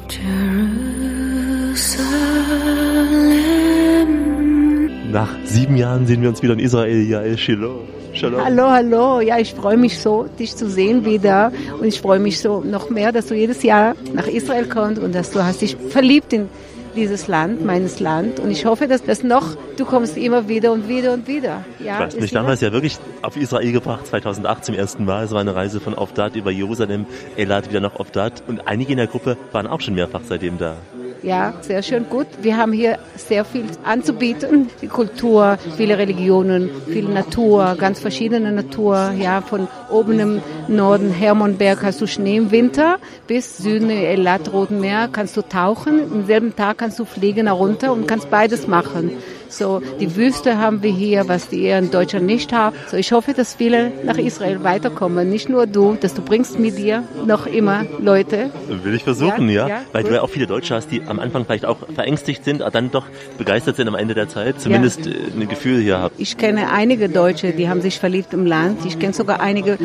Nach sieben Jahren sehen wir uns wieder in Israel, Yael Shiloh. Shalom. Hallo, hallo. Ja, ich freue mich so, dich zu sehen wieder. Und ich freue mich so noch mehr, dass du jedes Jahr nach Israel kommst und dass du hast dich verliebt in dieses Land, meines Land. Und ich hoffe, dass das noch, du kommst immer wieder und wieder und wieder. Ja, du hast mich damals ja wirklich auf Israel gebracht, 2008 zum ersten Mal. Es war eine Reise von Ofdat über Jerusalem, Elat wieder nach Ofdat. Und einige in der Gruppe waren auch schon mehrfach seitdem da. Ja, sehr schön gut. Wir haben hier sehr viel anzubieten. Die Kultur, viele Religionen, viel Natur, ganz verschiedene Natur. Ja, von oben im Norden Hermannberg hast du Schnee im Winter bis Süden Elat, Roten Meer kannst du tauchen. Am selben Tag kannst du fliegen herunter und kannst beides machen. So, die Wüste haben wir hier, was die eher in Deutschland nicht haben. So, ich hoffe, dass viele nach Israel weiterkommen. Nicht nur du, dass du bringst mit dir noch immer Leute. Will ich versuchen, ja. Ja, ja, Weil gut. du ja auch viele Deutsche hast, die am Anfang vielleicht auch verängstigt sind, aber dann doch begeistert sind am Ende der Zeit. Zumindest äh, ein Gefühl hier haben. Ich kenne einige Deutsche, die haben sich verliebt im Land. Ich kenne sogar einige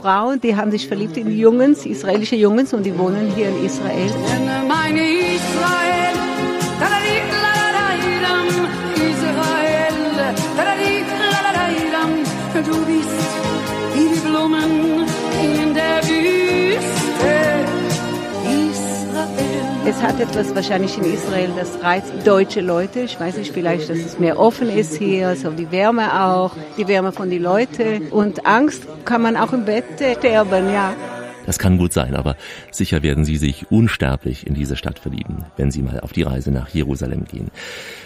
Frauen, die haben sich verliebt in Jungs, israelische Jungs und die wohnen hier in Israel. Meine Israel, Es hat etwas wahrscheinlich in Israel, das reizt deutsche Leute. Ich weiß nicht, vielleicht, dass es mehr offen ist hier, so die Wärme auch, die Wärme von den Leuten. Und Angst kann man auch im Bett sterben, ja. Das kann gut sein, aber sicher werden Sie sich unsterblich in diese Stadt verlieben, wenn Sie mal auf die Reise nach Jerusalem gehen.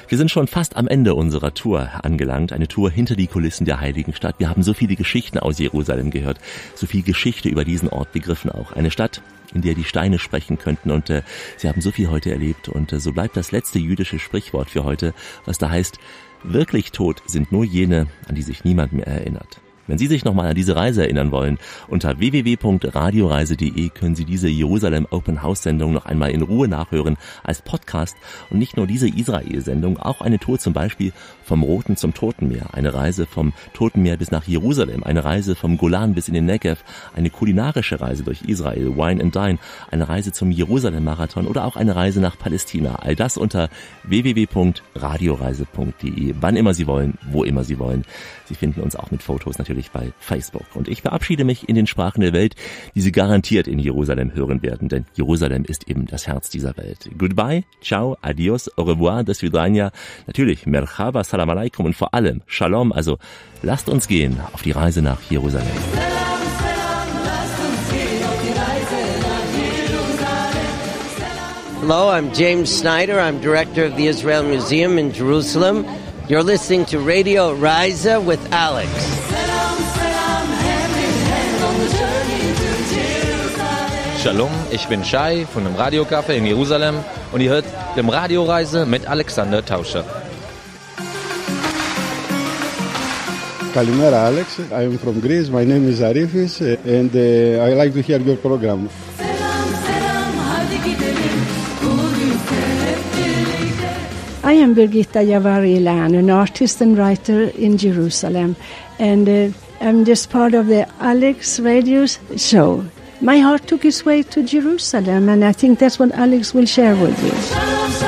Wir sind schon fast am Ende unserer Tour angelangt, eine Tour hinter die Kulissen der heiligen Stadt. Wir haben so viele Geschichten aus Jerusalem gehört, so viel Geschichte über diesen Ort begriffen auch. Eine Stadt, in der die Steine sprechen könnten und äh, Sie haben so viel heute erlebt und äh, so bleibt das letzte jüdische Sprichwort für heute, was da heißt, wirklich tot sind nur jene, an die sich niemand mehr erinnert. Wenn Sie sich nochmal an diese Reise erinnern wollen, unter www.radioreise.de können Sie diese Jerusalem Open House Sendung noch einmal in Ruhe nachhören als Podcast und nicht nur diese Israel-Sendung, auch eine Tour zum Beispiel vom Roten zum Toten Meer, eine Reise vom Toten Meer bis nach Jerusalem, eine Reise vom Golan bis in den Negev, eine kulinarische Reise durch Israel, Wine and Dine, eine Reise zum Jerusalem-Marathon oder auch eine Reise nach Palästina. All das unter www.radioreise.de. Wann immer Sie wollen, wo immer Sie wollen. Sie finden uns auch mit Fotos natürlich bei Facebook. Und ich verabschiede mich in den Sprachen der Welt, die Sie garantiert in Jerusalem hören werden, denn Jerusalem ist eben das Herz dieser Welt. Goodbye, ciao, adios, au revoir, das vidania. Natürlich, merhaba, salam alaikum und vor allem Shalom. Also lasst uns gehen auf die Reise nach Jerusalem. Hello, I'm James Snyder. I'm director of the Israel Museum in Jerusalem. You're listening to Radio Riza with Alex. Shalom, ich bin Shai von dem Radiocafé in Jerusalem und ihr hört dem Radioreise mit Alexander Tauscher. Kalimera Alex, I'm from Greece, my name is Arifis and uh, I like to hear your program. I am Birgitta Javari Lan, an artist and writer in Jerusalem, and uh, I'm just part of the Alex Radio show. My heart took its way to Jerusalem, and I think that's what Alex will share with you.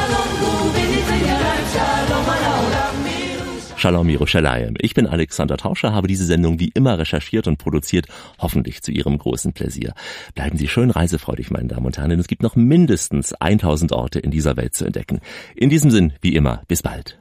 Shalom Yerushalayim. Ich bin Alexander Tauscher, habe diese Sendung wie immer recherchiert und produziert, hoffentlich zu Ihrem großen Pläsier. Bleiben Sie schön reisefreudig, meine Damen und Herren, denn es gibt noch mindestens 1000 Orte in dieser Welt zu entdecken. In diesem Sinn, wie immer, bis bald.